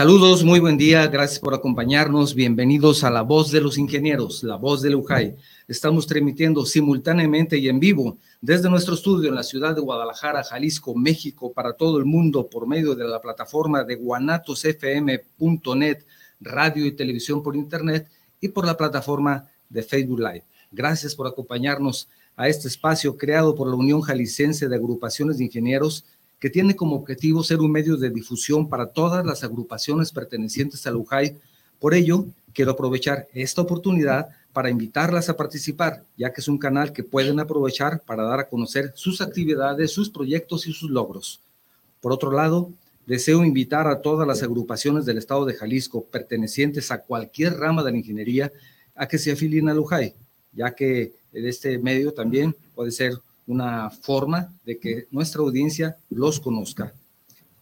Saludos, muy buen día, gracias por acompañarnos. Bienvenidos a La Voz de los Ingenieros, La Voz de Lujay. Estamos transmitiendo simultáneamente y en vivo desde nuestro estudio en la ciudad de Guadalajara, Jalisco, México, para todo el mundo por medio de la plataforma de guanatosfm.net, radio y televisión por internet y por la plataforma de Facebook Live. Gracias por acompañarnos a este espacio creado por la Unión Jalicense de Agrupaciones de Ingenieros que tiene como objetivo ser un medio de difusión para todas las agrupaciones pertenecientes a UJAI. Por ello, quiero aprovechar esta oportunidad para invitarlas a participar, ya que es un canal que pueden aprovechar para dar a conocer sus actividades, sus proyectos y sus logros. Por otro lado, deseo invitar a todas las agrupaciones del estado de Jalisco pertenecientes a cualquier rama de la ingeniería a que se afilien a UJAI, ya que en este medio también puede ser una forma de que nuestra audiencia los conozca.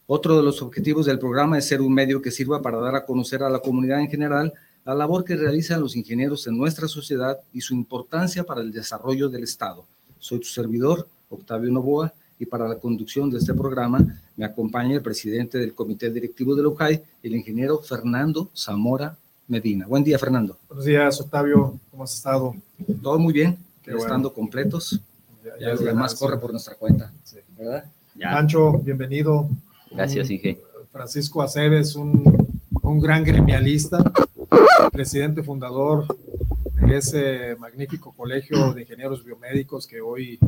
Otro de los objetivos del programa es ser un medio que sirva para dar a conocer a la comunidad en general la labor que realizan los ingenieros en nuestra sociedad y su importancia para el desarrollo del Estado. Soy tu servidor, Octavio Novoa, y para la conducción de este programa me acompaña el presidente del Comité Directivo de UJAI, el ingeniero Fernando Zamora Medina. Buen día, Fernando. Buenos días, Octavio. ¿Cómo has estado? Todo muy bien, estando completos ya, lo demás corre por nuestra cuenta. ¿verdad? Pancho, bienvenido. Gracias, Inge. Francisco Aceves, un, un gran gremialista, presidente fundador de ese magnífico colegio de ingenieros biomédicos que hoy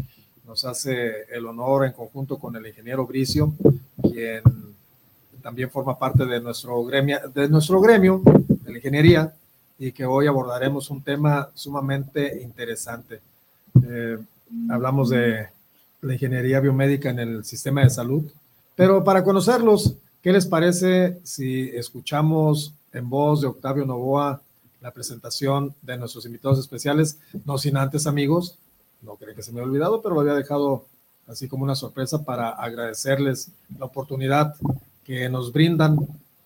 nos hace el honor en conjunto con el ingeniero Bricio, quien también forma parte de nuestro gremio, de nuestro gremio de la ingeniería y que hoy abordaremos un tema sumamente interesante. Eh, hablamos de la ingeniería biomédica en el sistema de salud. Pero para conocerlos, ¿qué les parece si escuchamos en voz de Octavio Novoa la presentación de nuestros invitados especiales? No sin antes, amigos, no creo que se me haya olvidado, pero lo había dejado así como una sorpresa para agradecerles la oportunidad que nos brindan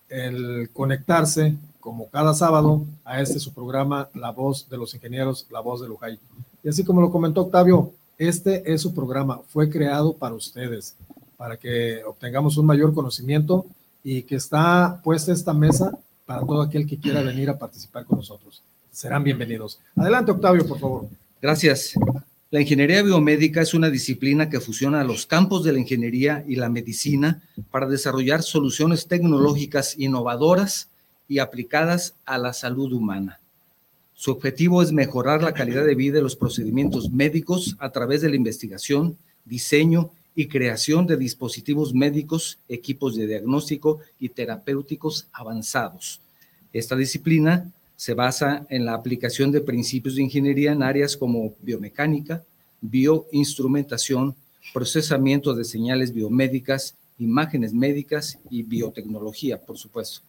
el conectarse como cada sábado a este su programa La Voz de los Ingenieros, La Voz de Lujay. Y así como lo comentó Octavio, este es su programa, fue creado para ustedes, para que obtengamos un mayor conocimiento y que está puesta esta mesa para todo aquel que quiera venir a participar con nosotros. Serán bienvenidos. Adelante, Octavio, por favor. Gracias. La ingeniería biomédica es una disciplina que fusiona los campos de la ingeniería y la medicina para desarrollar soluciones tecnológicas innovadoras y aplicadas a la salud humana. Su objetivo es mejorar la calidad de vida de los procedimientos médicos a través de la investigación, diseño y creación de dispositivos médicos, equipos de diagnóstico y terapéuticos avanzados. Esta disciplina se basa en la aplicación de principios de ingeniería en áreas como biomecánica, bioinstrumentación, procesamiento de señales biomédicas, imágenes médicas y biotecnología, por supuesto.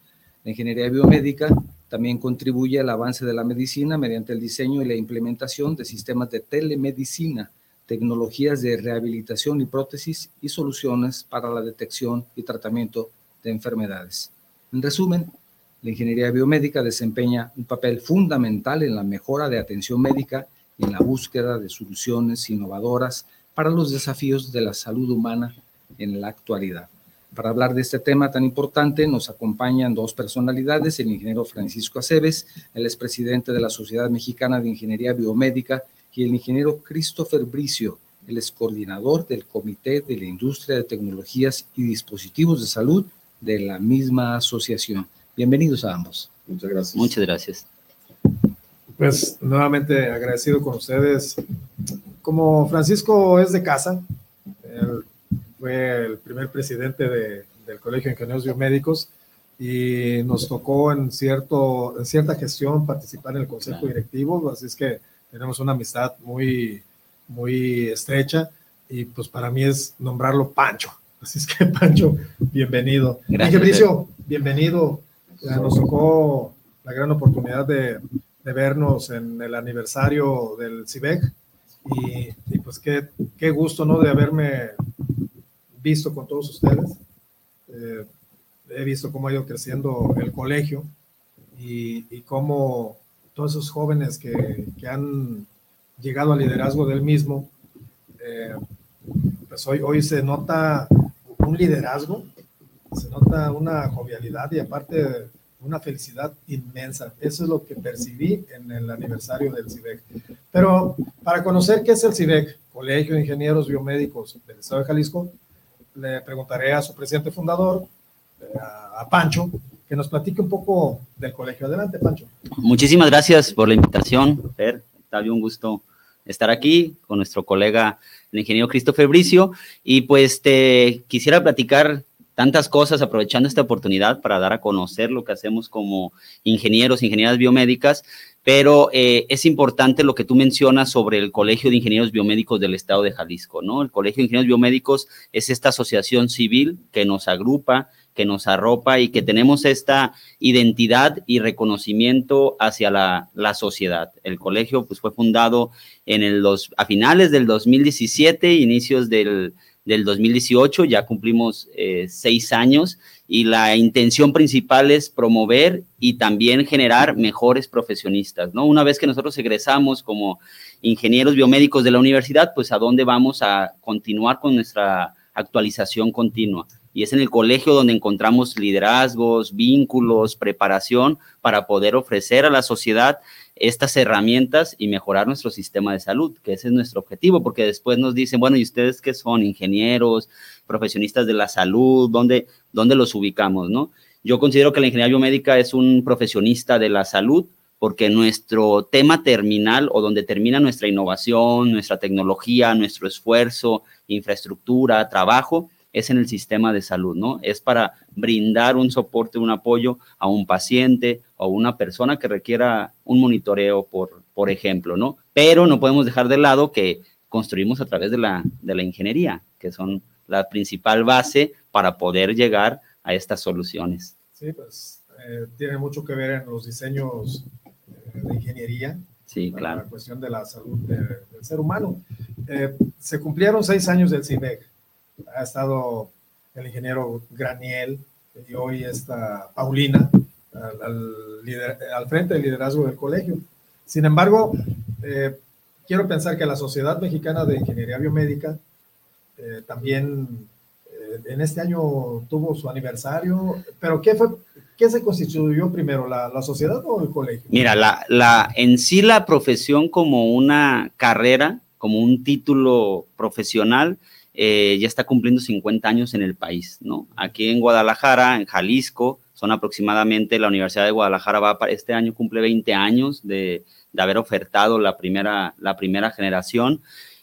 La ingeniería biomédica también contribuye al avance de la medicina mediante el diseño y la implementación de sistemas de telemedicina, tecnologías de rehabilitación y prótesis y soluciones para la detección y tratamiento de enfermedades. En resumen, la ingeniería biomédica desempeña un papel fundamental en la mejora de atención médica y en la búsqueda de soluciones innovadoras para los desafíos de la salud humana en la actualidad. Para hablar de este tema tan importante nos acompañan dos personalidades, el ingeniero Francisco Aceves, el expresidente de la Sociedad Mexicana de Ingeniería Biomédica, y el ingeniero Christopher Bricio, el excoordinador del Comité de la Industria de Tecnologías y Dispositivos de Salud de la misma asociación. Bienvenidos a ambos. Muchas gracias. Muchas gracias. Pues nuevamente agradecido con ustedes. Como Francisco es de casa, fue el primer presidente del Colegio de Ingenieros Biomédicos y nos tocó en, cierto, en cierta gestión participar en el consejo directivo, así es que tenemos una amistad muy, muy estrecha y pues para mí es nombrarlo Pancho. Así es que Pancho, bienvenido. Gracias. bienvenido. Nos tocó la gran oportunidad de, de, vernos en el aniversario del CIBEC y, y pues qué, qué gusto, ¿no? De haberme visto con todos ustedes. Eh, he visto cómo ha ido creciendo el colegio y, y cómo todos esos jóvenes que, que, han llegado al liderazgo del mismo, eh, pues hoy, hoy se nota un liderazgo se nota una jovialidad y aparte una felicidad inmensa. Eso es lo que percibí en el aniversario del CIVEC. Pero para conocer qué es el CIVEC, Colegio de Ingenieros Biomédicos del Estado de Jalisco, le preguntaré a su presidente fundador, eh, a Pancho, que nos platique un poco del colegio. Adelante, Pancho. Muchísimas gracias por la invitación, Fer. Está un gusto estar aquí con nuestro colega, el ingeniero Christopher Bricio. Y pues te quisiera platicar tantas cosas aprovechando esta oportunidad para dar a conocer lo que hacemos como ingenieros, ingenieras biomédicas, pero eh, es importante lo que tú mencionas sobre el Colegio de Ingenieros Biomédicos del Estado de Jalisco, ¿no? El Colegio de Ingenieros Biomédicos es esta asociación civil que nos agrupa, que nos arropa y que tenemos esta identidad y reconocimiento hacia la, la sociedad. El colegio pues, fue fundado en el dos, a finales del 2017, inicios del del 2018, ya cumplimos eh, seis años y la intención principal es promover y también generar mejores profesionistas, ¿no? Una vez que nosotros egresamos como ingenieros biomédicos de la universidad, pues a dónde vamos a continuar con nuestra actualización continua. Y es en el colegio donde encontramos liderazgos, vínculos, preparación para poder ofrecer a la sociedad estas herramientas y mejorar nuestro sistema de salud, que ese es nuestro objetivo, porque después nos dicen, bueno, ¿y ustedes qué son? Ingenieros, profesionistas de la salud, ¿dónde, dónde los ubicamos, no? Yo considero que la ingeniería biomédica es un profesionista de la salud, porque nuestro tema terminal o donde termina nuestra innovación, nuestra tecnología, nuestro esfuerzo, infraestructura, trabajo, es en el sistema de salud, ¿no? Es para brindar un soporte, un apoyo a un paciente o a una persona que requiera un monitoreo, por, por ejemplo, ¿no? Pero no podemos dejar de lado que construimos a través de la, de la ingeniería, que son la principal base para poder llegar a estas soluciones. Sí, pues eh, tiene mucho que ver en los diseños eh, de ingeniería. Sí, claro. La cuestión de la salud del ser humano. Eh, se cumplieron seis años del CIVEC ha estado el ingeniero Graniel y hoy está Paulina al, frente del liderazgo del colegio. Sin embargo, eh, quiero pensar que la Sociedad Mexicana de Ingeniería Biomédica eh, también eh, en este año tuvo su aniversario, pero ¿qué fue? ¿Qué se constituyó primero, la, la sociedad o el colegio? Mira, la, la, en sí la profesión como una carrera, como un título profesional, eh, ya está cumpliendo 50 años en el país, ¿no? Aquí en Guadalajara, en Jalisco, son aproximadamente, la Universidad de Guadalajara va para, este año cumple 20 años de, de haber ofertado la primera, la primera generación.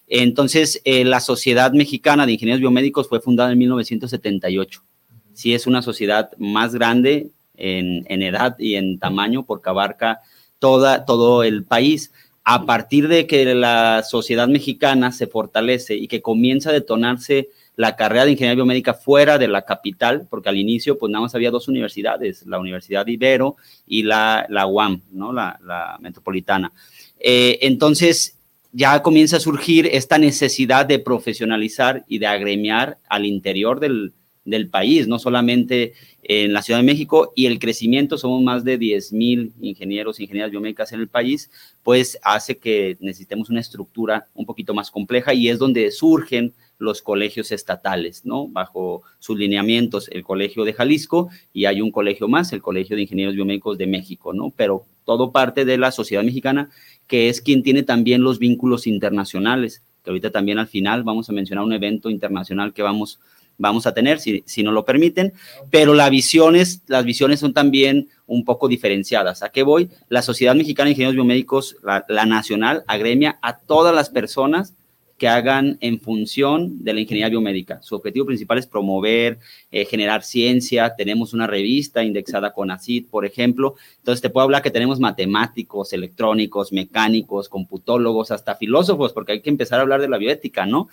Entonces, eh, la Sociedad Mexicana de Ingenieros Biomédicos fue fundada en 1978. Sí es una sociedad más grande en, en edad y en tamaño porque abarca toda, todo el país a partir de que la sociedad mexicana se fortalece y que comienza a detonarse la carrera de ingeniería biomédica fuera de la capital, porque al inicio pues nada más había dos universidades, la Universidad Ibero y la, la UAM, ¿no? la, la metropolitana. Eh, entonces ya comienza a surgir esta necesidad de profesionalizar y de agremiar al interior del, del país, no solamente en la Ciudad de México, y el crecimiento, somos más de 10 mil ingenieros, ingenieras biomédicas en el país, pues hace que necesitemos una estructura un poquito más compleja y es donde surgen los colegios estatales, ¿no? Bajo sus lineamientos, el Colegio de Jalisco y hay un colegio más, el Colegio de Ingenieros Biomédicos de México, ¿no? Pero todo parte de la sociedad mexicana, que es quien tiene también los vínculos internacionales, que ahorita también al final vamos a mencionar un evento internacional que vamos vamos a tener, si, si nos lo permiten, pero las visiones, las visiones son también un poco diferenciadas. ¿A qué voy? La Sociedad Mexicana de Ingenieros Biomédicos, la, la nacional, agremia a todas las personas que hagan en función de la ingeniería biomédica. Su objetivo principal es promover, eh, generar ciencia. Tenemos una revista indexada con ACID, por ejemplo. Entonces, te puedo hablar que tenemos matemáticos, electrónicos, mecánicos, computólogos, hasta filósofos, porque hay que empezar a hablar de la bioética, ¿no?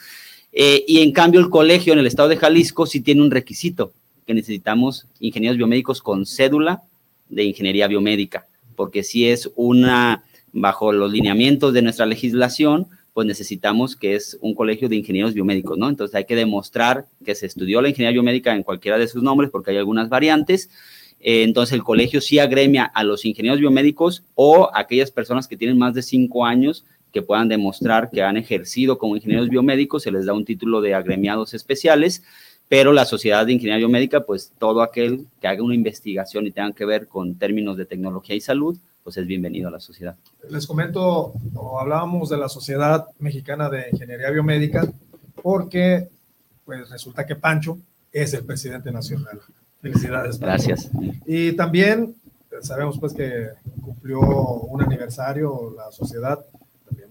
Eh, y en cambio el colegio en el estado de Jalisco sí tiene un requisito, que necesitamos ingenieros biomédicos con cédula de ingeniería biomédica, porque si es una, bajo los lineamientos de nuestra legislación, pues necesitamos que es un colegio de ingenieros biomédicos, ¿no? Entonces hay que demostrar que se estudió la ingeniería biomédica en cualquiera de sus nombres, porque hay algunas variantes. Eh, entonces el colegio sí agremia a los ingenieros biomédicos o aquellas personas que tienen más de cinco años que puedan demostrar que han ejercido como ingenieros biomédicos, se les da un título de agremiados especiales, pero la sociedad de ingeniería biomédica, pues todo aquel que haga una investigación y tenga que ver con términos de tecnología y salud, pues es bienvenido a la sociedad. Les comento, hablábamos de la Sociedad Mexicana de Ingeniería Biomédica, porque pues resulta que Pancho es el presidente nacional. Felicidades. Pancho. Gracias. Y también sabemos pues que cumplió un aniversario la sociedad.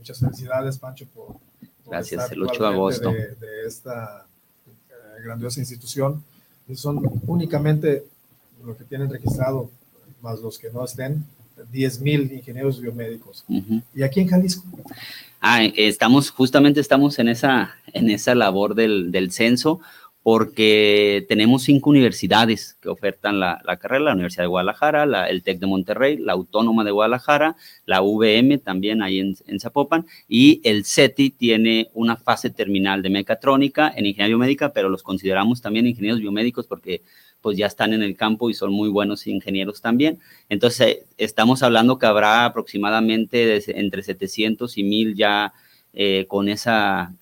Muchas felicidades, Pancho, por, por Gracias, estar el 8 de agosto. De, de esta eh, grandiosa institución. Son únicamente lo que tienen registrado, más los que no estén, 10 mil ingenieros biomédicos. Ujú. Y aquí en Jalisco, Ah, estamos, justamente estamos en esa, en esa labor del, del censo porque tenemos cinco universidades que ofertan la, la carrera, la Universidad de Guadalajara, la, el TEC de Monterrey, la Autónoma de Guadalajara, la VM también ahí en, en Zapopan, y el CETI tiene una fase terminal de mecatrónica en ingeniería biomédica, pero los consideramos también ingenieros biomédicos porque pues ya están en el campo y son muy buenos ingenieros también. Entonces, eh, estamos hablando que habrá aproximadamente de- entre 700 y 1000 ya eh, con esa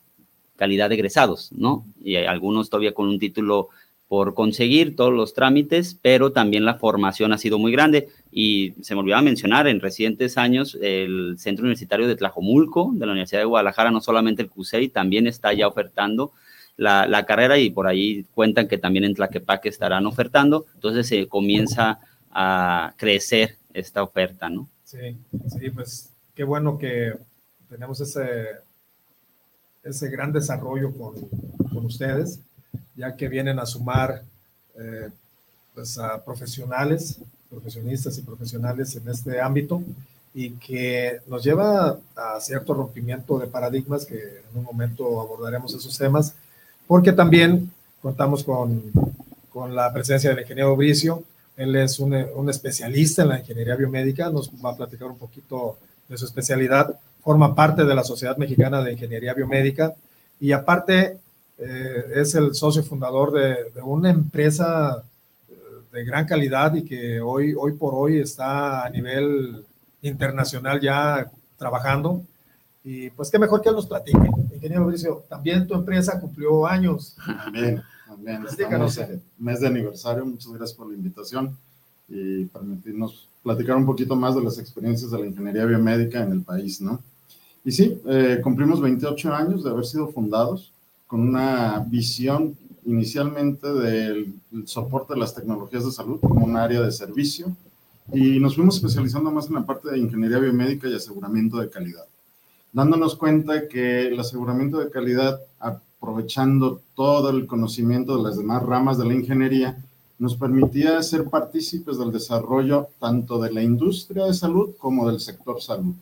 calidad de egresados, ¿no? Y algunos todavía con un título por conseguir todos los trámites, pero también la formación ha sido muy grande. Y se me olvidaba mencionar, en recientes años, el Centro Universitario de Tlajomulco, de la Universidad de Guadalajara, no solamente el CUSEI, también está ya ofertando la, la carrera y por ahí cuentan que también en Tlaquepaque estarán ofertando. Entonces se comienza a crecer esta oferta, ¿no? sí, sí, pues qué bueno que tenemos ese, ese gran desarrollo con, con ustedes, ya que vienen a sumar eh, pues, a profesionales, profesionistas y profesionales en este ámbito y que nos lleva a cierto rompimiento de paradigmas que en un momento abordaremos esos temas, porque también contamos con, con la presencia del ingeniero Bricio, él es un, un especialista en la ingeniería biomédica, nos va a platicar un poquito de su especialidad, forma parte de la Sociedad Mexicana de Ingeniería Biomédica y aparte eh, es el socio fundador de, de, una empresa eh, de gran calidad y que hoy, hoy por hoy está a nivel internacional ya trabajando. Y pues qué mejor que él nos platique. Ingeniero Bricio, también tu empresa cumplió años. También. Estamos en mes de aniversario. Muchas gracias por la invitación y permitirnos platicar un poquito más de las experiencias de la ingeniería biomédica en el país, ¿no? Y sí, eh, cumplimos 28 años de haber sido fundados con una visión inicialmente del soporte de las tecnologías de salud como un área de servicio y nos fuimos especializando más en la parte de ingeniería biomédica y aseguramiento de calidad, dándonos cuenta que el aseguramiento de calidad, aprovechando todo el conocimiento de las demás ramas de la ingeniería, nos permitía ser partícipes del desarrollo tanto de la industria de salud como del sector salud.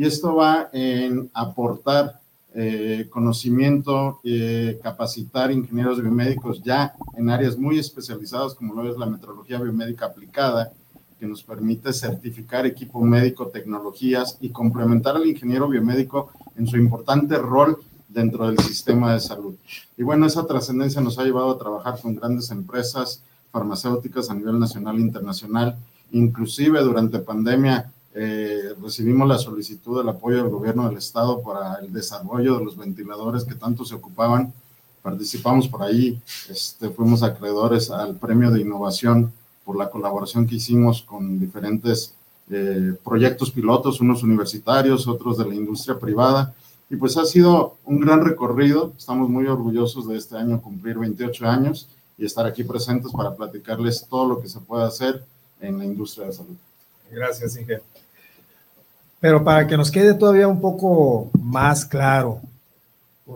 Y esto va en aportar eh, conocimiento, eh, capacitar ingenieros biomédicos ya en áreas muy especializadas como lo es la metrología biomédica aplicada, que nos permite certificar equipo médico, tecnologías y complementar al ingeniero biomédico en su importante rol dentro del sistema de salud. Y bueno, esa trascendencia nos ha llevado a trabajar con grandes empresas farmacéuticas a nivel nacional e internacional. Inclusive durante pandemia eh, recibimos la solicitud del apoyo del gobierno del estado para el desarrollo de los ventiladores que tanto se ocupaban. Participamos por ahí, este, fuimos acreedores al premio de innovación por la colaboración que hicimos con diferentes eh, proyectos pilotos, unos universitarios, otros de la industria privada. Y pues ha sido un gran recorrido. Estamos muy orgullosos de este año cumplir 28 años y estar aquí presentes para platicarles todo lo que se puede hacer en la industria de salud. Gracias, Inge. Pero para que nos quede todavía un poco más claro,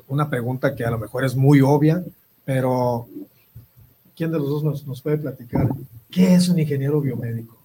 una pregunta que a lo mejor es muy obvia, pero ¿quién de los dos nos, nos puede platicar qué es un ingeniero biomédico?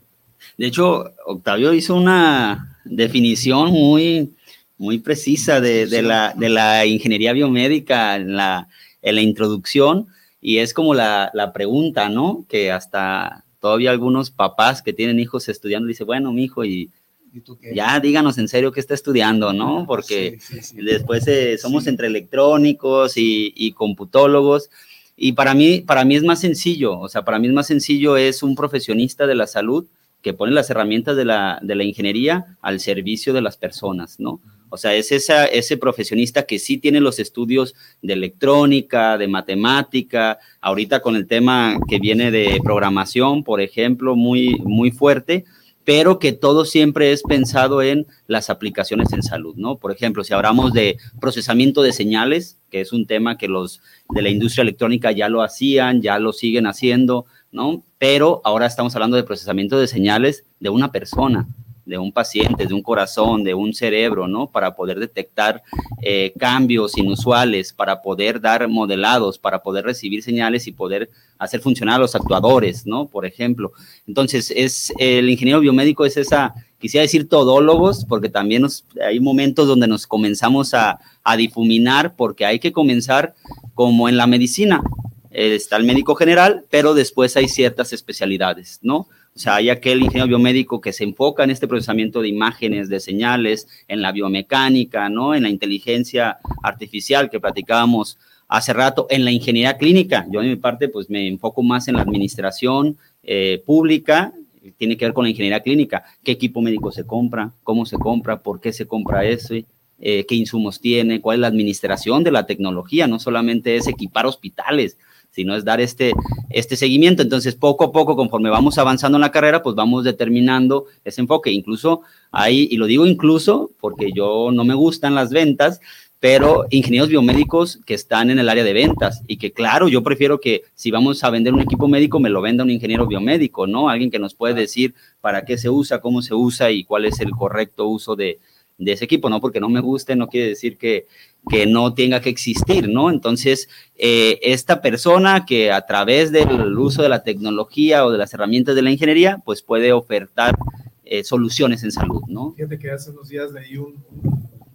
De hecho, Octavio hizo una definición muy, muy precisa de, de, la, de la, ingeniería biomédica en la, en la introducción y es como la, la, pregunta, ¿no? Que hasta todavía algunos papás que tienen hijos estudiando dicen, bueno, mi hijo, y, ¿Y ya díganos en serio qué está estudiando, ¿no? Porque sí, sí, sí. después eh, somos entre electrónicos y, y, computólogos. Y para mí, para mí es más sencillo, o sea, para mí es más sencillo, es un profesionista de la salud que pone las herramientas de la, de la ingeniería al servicio de las personas, ¿no? O sea, es esa, ese profesionista que sí tiene los estudios de electrónica, de matemática, ahorita con el tema que viene de programación, por ejemplo, muy, muy fuerte, pero que todo siempre es pensado en las aplicaciones en salud, ¿no? Por ejemplo, si hablamos de procesamiento de señales, que es un tema que los de la industria electrónica ya lo hacían, ya lo siguen haciendo, ¿no? Pero ahora estamos hablando de procesamiento de señales de una persona, de un paciente, de un corazón, de un cerebro, ¿no? Para poder detectar eh, cambios inusuales, para poder dar modelados, para poder recibir señales y poder hacer funcionar a los actuadores, ¿no? Por ejemplo. Entonces, es el ingeniero biomédico es esa, quisiera decir todólogos, porque también hay momentos donde nos comenzamos a, a difuminar, porque hay que comenzar como en la medicina. está el médico general, pero después hay ciertas especialidades, ¿no? O sea, hay aquel ingeniero biomédico que se enfoca en este procesamiento de imágenes, de señales, en la biomecánica, ¿no? En la inteligencia artificial que platicábamos hace rato, en la ingeniería clínica. Yo, en mi parte, pues me enfoco más en la administración eh, pública, tiene que ver con la ingeniería clínica. ¿Qué equipo médico se compra? ¿Cómo se compra? ¿Por qué se compra eso? Eh, ¿Qué insumos tiene? ¿Cuál es la administración de la tecnología? No solamente es equipar hospitales, sino es dar este, este seguimiento. Entonces, poco a poco, conforme vamos avanzando en la carrera, pues vamos determinando ese enfoque. Incluso hay, y lo digo incluso porque yo no me gustan las ventas, pero ingenieros biomédicos que están en el área de ventas y que claro, yo prefiero que si vamos a vender un equipo médico, me lo venda un ingeniero biomédico, ¿no? Alguien que nos puede decir para qué se usa, cómo se usa y cuál es el correcto uso de, de ese equipo, ¿no? Porque no me guste, no quiere decir que, que no tenga que existir, ¿no? Entonces, eh, esta persona que a través del uso de la tecnología o de las herramientas de la ingeniería, pues puede ofertar eh, soluciones en salud, ¿no? Fíjate que hace unos días leí un,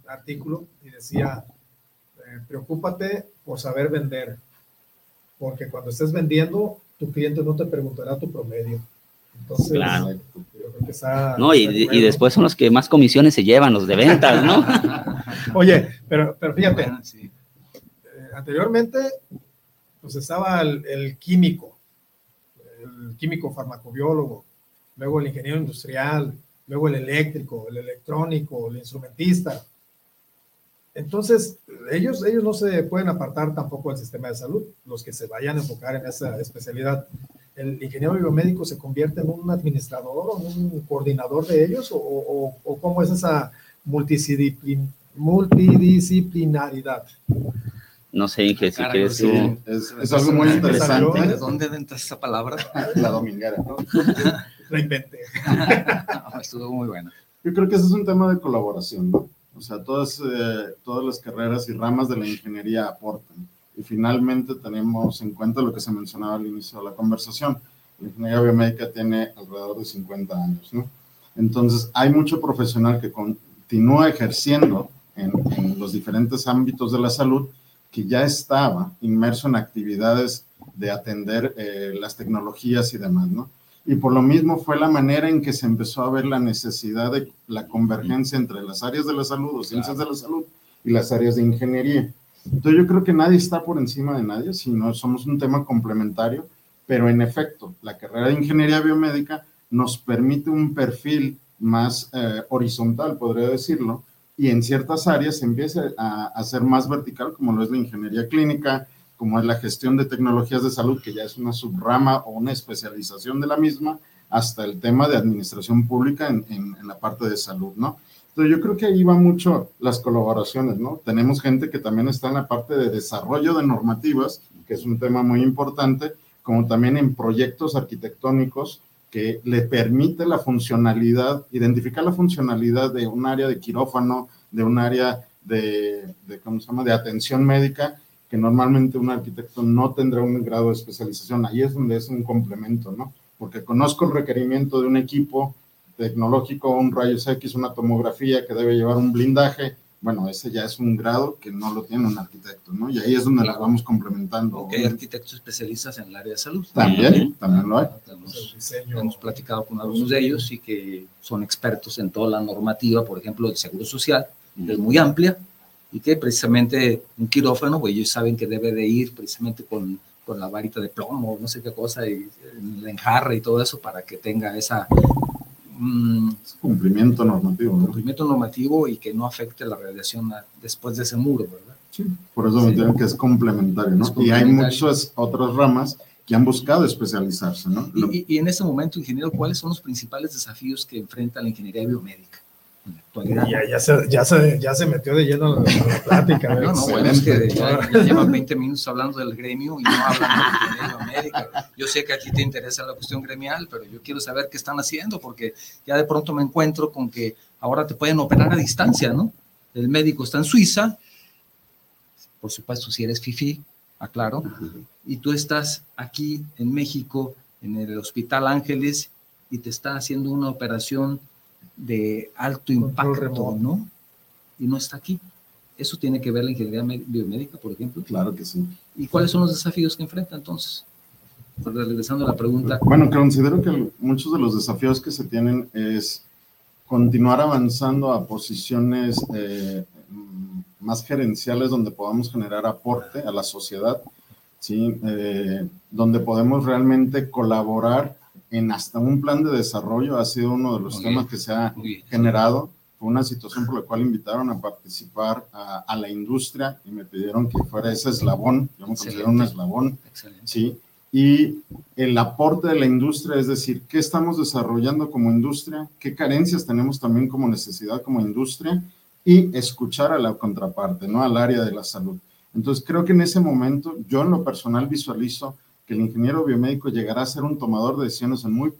artículo y decía, eh, preocúpate por saber vender, porque cuando estés vendiendo, tu cliente no te preguntará tu promedio entonces, claro. No, y, después son los que más comisiones se llevan, los de ventas, ¿no? Oye, pero, pero fíjate, eh, anteriormente, pues estaba el, químico, el químico farmacobiólogo, luego el ingeniero industrial, luego el eléctrico, el electrónico, el instrumentista. Entonces, ellos, ellos no se pueden apartar tampoco del sistema de salud, los que se vayan a enfocar en esa especialidad el ingeniero biomédico se convierte en un administrador o un coordinador de ellos o, cómo es esa multidisciplin, multidisciplinaridad? No sé, Inge, si quieres Es, algo muy interesante. ¿De dónde entras esa palabra? La dominguera, ¿no? La inventé. estuvo muy bueno. Yo creo que ese es un tema de colaboración, ¿no? O sea, todas, eh, todas las carreras y ramas de la ingeniería aportan y finalmente tenemos en cuenta lo que se mencionaba al inicio de la conversación. La ingeniería biomédica tiene alrededor de 50 años, ¿no? Entonces, hay mucho profesional que continúa ejerciendo en, los diferentes ámbitos de la salud que ya estaba inmerso en actividades de atender eh, las tecnologías y demás, ¿no? Y por lo mismo fue la manera en que se empezó a ver la necesidad de la convergencia entre las áreas de la salud o ciencias de la salud y las áreas de ingeniería. Entonces yo creo que nadie está por encima de nadie, sino somos un tema complementario, pero en efecto, la carrera de ingeniería biomédica nos permite un perfil más eh, horizontal, podría decirlo, y en ciertas áreas empieza a, a ser más vertical, como lo es la ingeniería clínica, como es la gestión de tecnologías de salud, que ya es una subrama o una especialización de la misma, hasta el tema de administración pública en la parte de salud, ¿no? Entonces yo creo que ahí va mucho las colaboraciones, ¿no? Tenemos gente que también está en la parte de desarrollo de normativas, que es un tema muy importante, como también en proyectos arquitectónicos que le permite la funcionalidad, identificar la funcionalidad de un área de quirófano, de un área de, de, ¿cómo se llama?, de atención médica, que normalmente un arquitecto no tendrá un grado de especialización. Ahí es donde es un complemento, ¿no? Porque conozco el requerimiento de un equipo, tecnológico, un rayos X, una tomografía que debe llevar un blindaje, bueno, ese ya es un grado que no lo tiene un arquitecto, ¿no? Y ahí es donde las vamos complementando. Porque hay arquitectos especialistas en el área de salud. También, también lo hay. Hemos, platicado con algunos de ellos y que son expertos en toda la normativa, por ejemplo, del Seguro Social, es muy amplia, y que precisamente un quirófano, pues ellos saben que debe de ir precisamente con, con la varita de plomo, no sé qué cosa, y el enjarre y todo eso para que tenga esa mm, cumplimiento normativo. Cumplimiento normativo y que no afecte la radiación después de ese muro, ¿verdad? Sí, por eso me entienden que es complementario, ¿no? Y hay muchas otras ramas que han buscado especializarse, ¿no? Y, y, en este momento, ingeniero, ¿cuáles son los principales desafíos que enfrenta la ingeniería biomédica? Ya, ya, se, ya, se, ya se metió de lleno en la plática. no, no, bueno, es que ya, llevan 20 minutos hablando del gremio y no hablan de la biomédica. Yo sé que aquí te interesa la cuestión gremial, pero yo quiero saber qué están haciendo, porque ya de pronto me encuentro con que ahora te pueden operar a distancia, ¿no? El médico está en Suiza, por supuesto, si eres FIFI, aclaro, y tú estás aquí en México, en el Hospital Ángeles, y te está haciendo una operación de alto impacto, ¿no? Y no está aquí. ¿Eso tiene que ver la ingeniería biomédica, por ejemplo? Claro que sí. ¿Y cuáles son los desafíos que enfrenta entonces? Regresando a la pregunta. Bueno, considero que muchos de los desafíos que se tienen es continuar avanzando a posiciones eh, más gerenciales donde podamos generar aporte a la sociedad, ¿sí? Eh, donde podemos realmente colaborar en hasta un plan de desarrollo ha sido uno de los temas que se ha generado. Fue una situación por la cual invitaron a participar a, la industria y me pidieron que fuera ese eslabón, yo me considero un eslabón, ¿sí? Y el aporte de la industria, es decir, qué estamos desarrollando como industria, qué carencias tenemos también como necesidad como industria y escuchar a la contraparte, ¿no? Al área de la salud. Entonces, creo que en ese momento, yo en lo personal visualizo que el ingeniero biomédico llegará a ser un tomador de decisiones en, muy,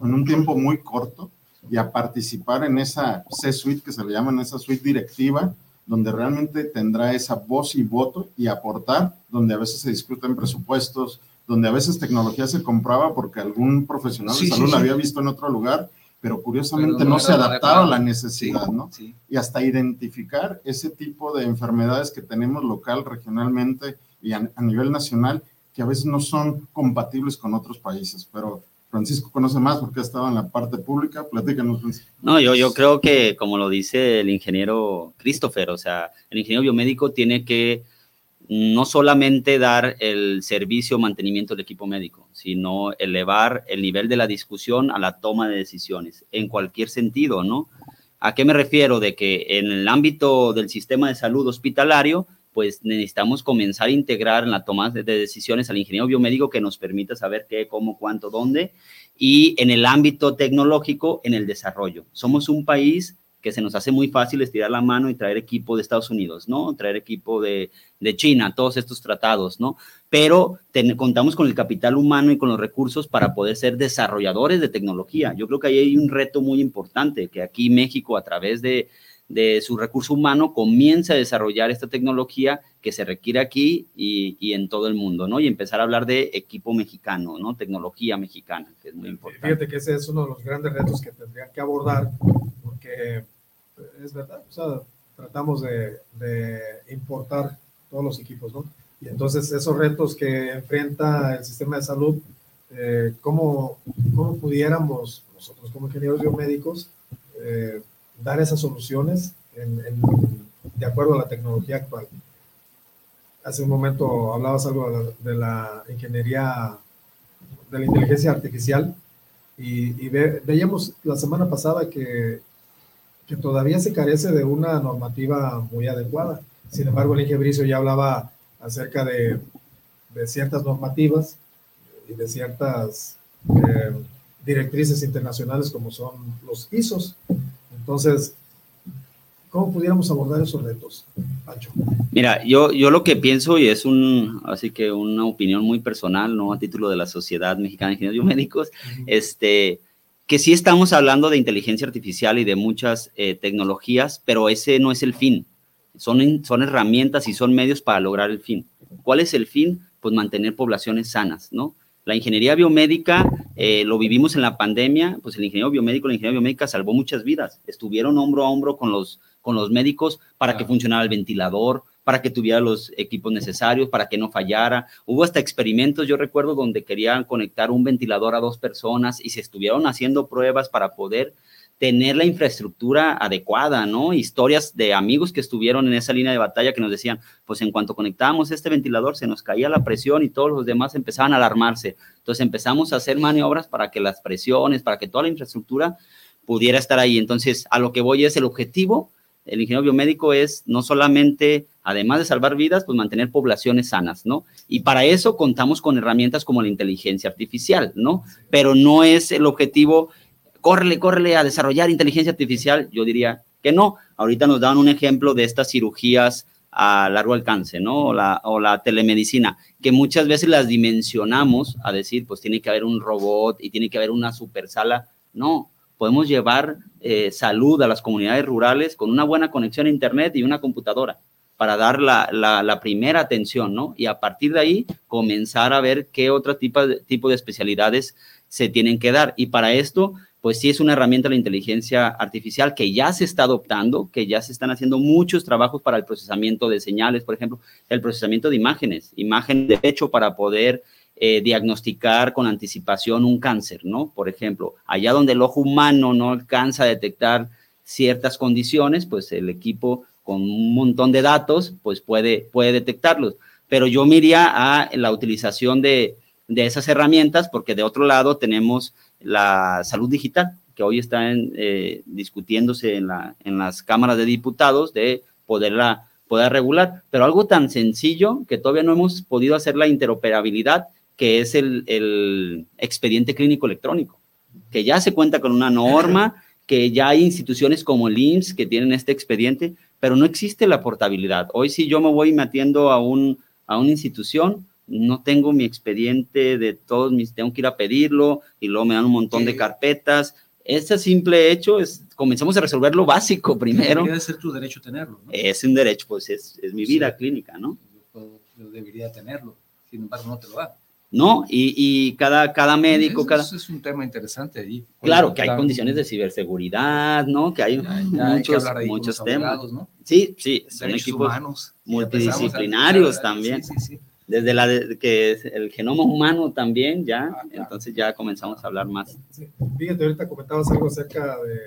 en un tiempo muy corto y a participar en esa C-suite que se le llama, en esa suite directiva, donde realmente tendrá esa voz y voto y aportar, donde a veces se discuten presupuestos, donde a veces tecnología se compraba porque algún profesional de salud la había visto en otro lugar, pero curiosamente no, se adaptaba a la necesidad, ¿no? Y hasta identificar ese tipo de enfermedades que tenemos local, regionalmente y a nivel nacional que a veces no son compatibles con otros países, pero Francisco conoce más porque ha estado en la parte pública. Platícanos, Francisco. No, yo, yo creo que, como lo dice el ingeniero Christopher, o sea, el ingeniero biomédico tiene que no solamente dar el servicio o mantenimiento del equipo médico, sino elevar el nivel de la discusión a la toma de decisiones, en cualquier sentido, ¿no? ¿A qué me refiero? De que en el ámbito del sistema de salud hospitalario, pues necesitamos comenzar a integrar en la toma de, decisiones al ingeniero biomédico que nos permita saber qué, cómo, cuánto, dónde, y en el ámbito tecnológico, en el desarrollo. Somos un país que se nos hace muy fácil estirar la mano y traer equipo de Estados Unidos, ¿no? Traer equipo de, China, todos estos tratados, ¿no? Pero contamos con el capital humano y con los recursos para poder ser desarrolladores de tecnología. Yo creo que ahí hay un reto muy importante, que aquí México, a través de, de su recurso humano comienza a desarrollar esta tecnología que se requiere aquí y, en todo el mundo, ¿no? Y empezar a hablar de equipo mexicano, ¿no? Tecnología mexicana, que es muy importante. Fíjate que ese es uno de los grandes retos que tendrían que abordar, porque es verdad, o sea, tratamos de, importar todos los equipos, ¿no? Y entonces esos retos que enfrenta el sistema de salud, eh, ¿cómo, ¿cómo, pudiéramos nosotros como ingenieros biomédicos eh, dar esas soluciones de acuerdo a la tecnología actual. Hace un momento hablabas algo de la, ingeniería, de la inteligencia artificial, y, veíamos la semana pasada que, que, todavía se carece de una normativa muy adecuada. Sin embargo, el ingeniero ya hablaba acerca de, de, ciertas normativas y de ciertas eh, directrices internacionales como son los ISOs. Entonces, ¿cómo pudiéramos abordar esos retos, Pancho? Mira, yo, yo lo que pienso, y es un, así que una opinión muy personal, no a título de la Sociedad Mexicana de Ingenieros Biomédicos, este, que sí estamos hablando de inteligencia artificial y de muchas eh, tecnologías, pero ese no es el fin. Son, son herramientas y son medios para lograr el fin. ¿Cuál es el fin? Pues mantener poblaciones sanas, ¿no? La ingeniería biomédica, eh, lo vivimos en la pandemia, pues el ingeniero biomédico, la ingeniería biomédica salvó muchas vidas. Estuvieron hombro a hombro con los, con los médicos para que funcionara el ventilador, para que tuviera los equipos necesarios, para que no fallara. Hubo hasta experimentos, yo recuerdo, donde querían conectar un ventilador a dos personas y se estuvieron haciendo pruebas para poder tener la infraestructura adecuada, ¿no? Historias de amigos que estuvieron en esa línea de batalla que nos decían, pues en cuanto conectábamos este ventilador se nos caía la presión y todos los demás empezaban a alarmarse. Entonces empezamos a hacer maniobras para que las presiones, para que toda la infraestructura pudiera estar ahí. Entonces, a lo que voy es el objetivo. El ingeniero biomédico es no solamente, además de salvar vidas, pues mantener poblaciones sanas, ¿no? Y para eso contamos con herramientas como la inteligencia artificial, ¿no? Pero no es el objetivo, córrele, córrele a desarrollar inteligencia artificial. Yo diría que no. Ahorita nos dan un ejemplo de estas cirugías a largo alcance, ¿no? O la, telemedicina, que muchas veces las dimensionamos a decir, pues tiene que haber un robot y tiene que haber una super sala. No, podemos llevar eh, salud a las comunidades rurales con una buena conexión a Internet y una computadora para dar la, primera atención, ¿no? Y a partir de ahí comenzar a ver qué otro tipo tipo de especialidades se tienen que dar. Y para esto, pues sí es una herramienta la inteligencia artificial que ya se está adoptando, que ya se están haciendo muchos trabajos para el procesamiento de señales, por ejemplo, el procesamiento de imágenes, imagen de hecho para poder eh, diagnosticar con anticipación un cáncer, ¿no? Por ejemplo, allá donde el ojo humano no alcanza a detectar ciertas condiciones, pues el equipo con un montón de datos, pues puede, puede detectarlos. Pero yo miraría a la utilización de, de esas herramientas, porque de otro lado tenemos la salud digital, que hoy está eh, discutiéndose en, la, en las cámaras de diputados de poderla poder regular, pero algo tan sencillo que todavía no hemos podido hacer la interoperabilidad, que es el, el expediente clínico electrónico, que ya se cuenta con una norma, que ya hay instituciones como el IMSS que tienen este expediente, pero no existe la portabilidad. Hoy si yo me voy metiendo a, un, a una institución, no tengo mi expediente de todos mis, tengo que ir a pedirlo y luego me dan un montón de carpetas. Ese simple hecho es, comenzamos a resolver lo básico primero. Debería ser tu derecho tenerlo. ¿no? Es un derecho, pues es, es mi vida clínica, ¿no? Yo, yo, debería tenerlo, sin embargo no te lo da. ¿no? Y, y cada, cada médico, es, cada... Eso es un tema interesante ahí. Claro, que hay condiciones de ciberseguridad, ¿no? Que hay Ya, ya hay que muchos, muchos temas. abogados, ¿no? Sí, sí, son Derechos equipos humanos. multidisciplinarios también. Sí, sí, sí. Desde la de- que es el genoma humano también, ya, Ah, claro. entonces ya comenzamos a hablar más. Sí, Fíjate, ahorita comentabas algo acerca de,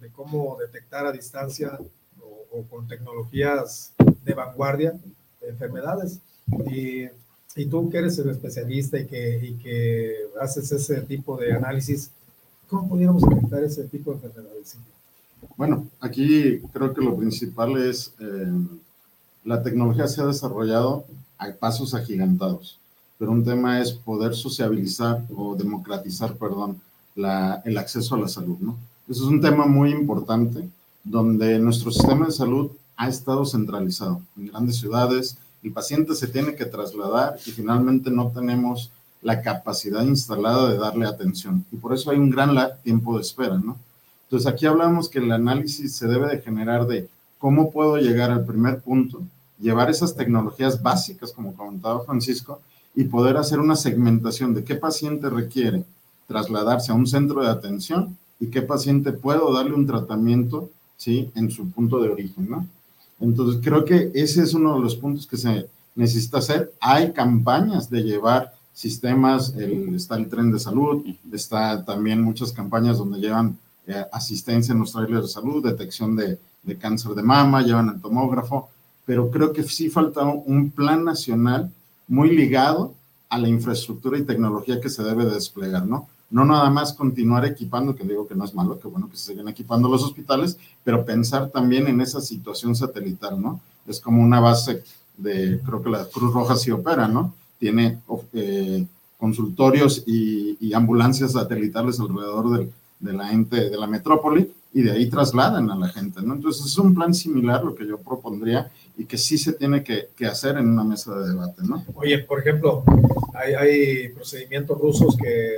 de cómo detectar a distancia o, o con tecnologías de vanguardia enfermedades. Y, y tú que eres el especialista y que, y que haces ese tipo de análisis, ¿cómo pudiéramos detectar ese tipo de enfermedades? Bueno, aquí creo que lo principal es eh, la tecnología se ha desarrollado a pasos agigantados, pero un tema es poder sociabilizar o democratizar, perdón, la, el acceso a la salud, ¿no? Eso es un tema muy importante donde nuestro sistema de salud ha estado centralizado en grandes ciudades, el paciente se tiene que trasladar y finalmente no tenemos la capacidad instalada de darle atención y por eso hay un gran tiempo de espera, ¿no? Entonces aquí hablamos que el análisis se debe de generar de cómo puedo llegar al primer punto, llevar esas tecnologías básicas, como comentaba Francisco, y poder hacer una segmentación de qué paciente requiere trasladarse a un centro de atención y qué paciente puedo darle un tratamiento, ¿sí? En su punto de origen, ¿no? Entonces creo que ese es uno de los puntos que se necesita hacer. Hay campañas de llevar sistemas, el- está el tren de salud, está también muchas campañas donde llevan eh, asistencia en los trailers de salud, detección de, de cáncer de mama, llevan el tomógrafo, pero creo que sí falta un, plan nacional muy ligado a la infraestructura y tecnología que se debe de desplegar, ¿no? No nada más continuar equipando, que digo que no es malo, que bueno que se siguen equipando los hospitales, pero pensar también en esa situación satelital, ¿no? Es como una base de, creo que la Cruz Roja sí opera, ¿no? Tiene eh, consultorios y, y ambulancias satelitales alrededor del, de la ente de la metrópoli y de ahí trasladan a la gente, ¿no? Entonces es un plan similar lo que yo propondría y que sí se tiene que, que hacer en una mesa de debate, ¿no? Oye, por ejemplo, hay, hay procedimientos rusos que,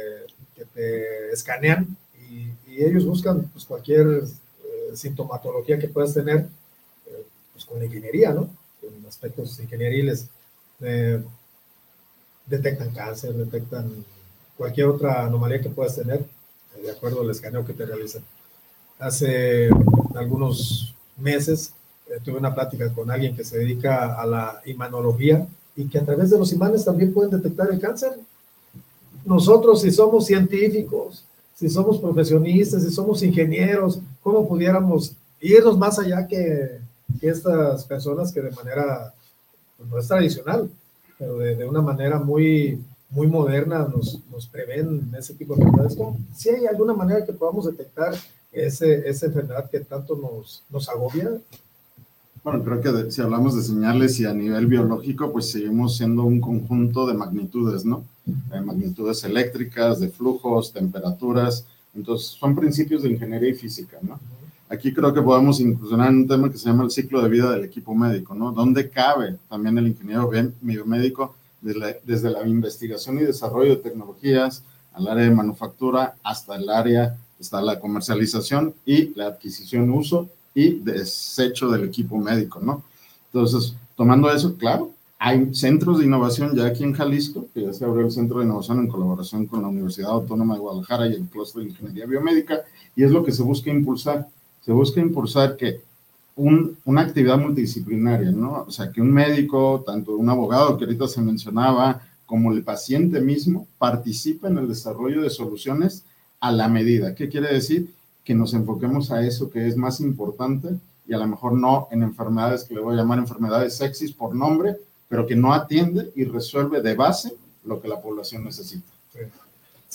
que te escanean y, y ellos buscan pues, cualquier eh, sintomatología que puedas tener eh, pues, con la ingeniería, ¿no? En aspectos ingenieriles. Eh, detectan cáncer, detectan cualquier otra anomalía que puedas tener, eh, de acuerdo al escaneo que te realizan. Hace algunos meses eh, tuve una plática con alguien que se dedica a la imanología y que a través de los imanes también pueden detectar el cáncer. Nosotros, si somos científicos, si somos profesionistas, si somos ingenieros, ¿cómo pudiéramos irnos más allá que, que estas personas que de manera, pues, no es tradicional, pero de, de una manera muy, muy moderna nos, nos prevén ese tipo de enfermedades? Si hay alguna manera que podamos detectar ese, esa enfermedad que tanto nos, nos agobia? Bueno, creo que si hablamos de señales y a nivel biológico, pues seguimos siendo un conjunto de magnitudes, ¿no? De magnitudes eléctricas, de flujos, temperaturas. Entonces, son principios de ingeniería y física, ¿no? Aquí creo que podemos inclusionar un tema que se llama el ciclo de vida del equipo médico, ¿no? ¿Dónde cabe también el ingeniero biomédico desde la, desde la investigación y desarrollo de tecnologías al área de manufactura hasta el área, está la comercialización y la adquisición, uso y desecho del equipo médico, ¿no? Entonces, tomando eso, claro, hay centros de innovación ya aquí en Jalisco, que ya se abrió el Centro de Innovación en colaboración con la Universidad Autónoma de Guadalajara y el Clúster de Ingeniería Biomédica, y es lo que se busca impulsar. Se busca impulsar que un, una actividad multidisciplinaria, ¿no? O sea, que un médico, tanto un abogado que ahorita se mencionaba, como el paciente mismo, participe en el desarrollo de soluciones a la medida. ¿Qué quiere decir? Que nos enfoquemos a eso que es más importante y a lo mejor no en enfermedades que le voy a llamar enfermedades sexys por nombre, pero que no atiende y resuelve de base lo que la población necesita. Sí.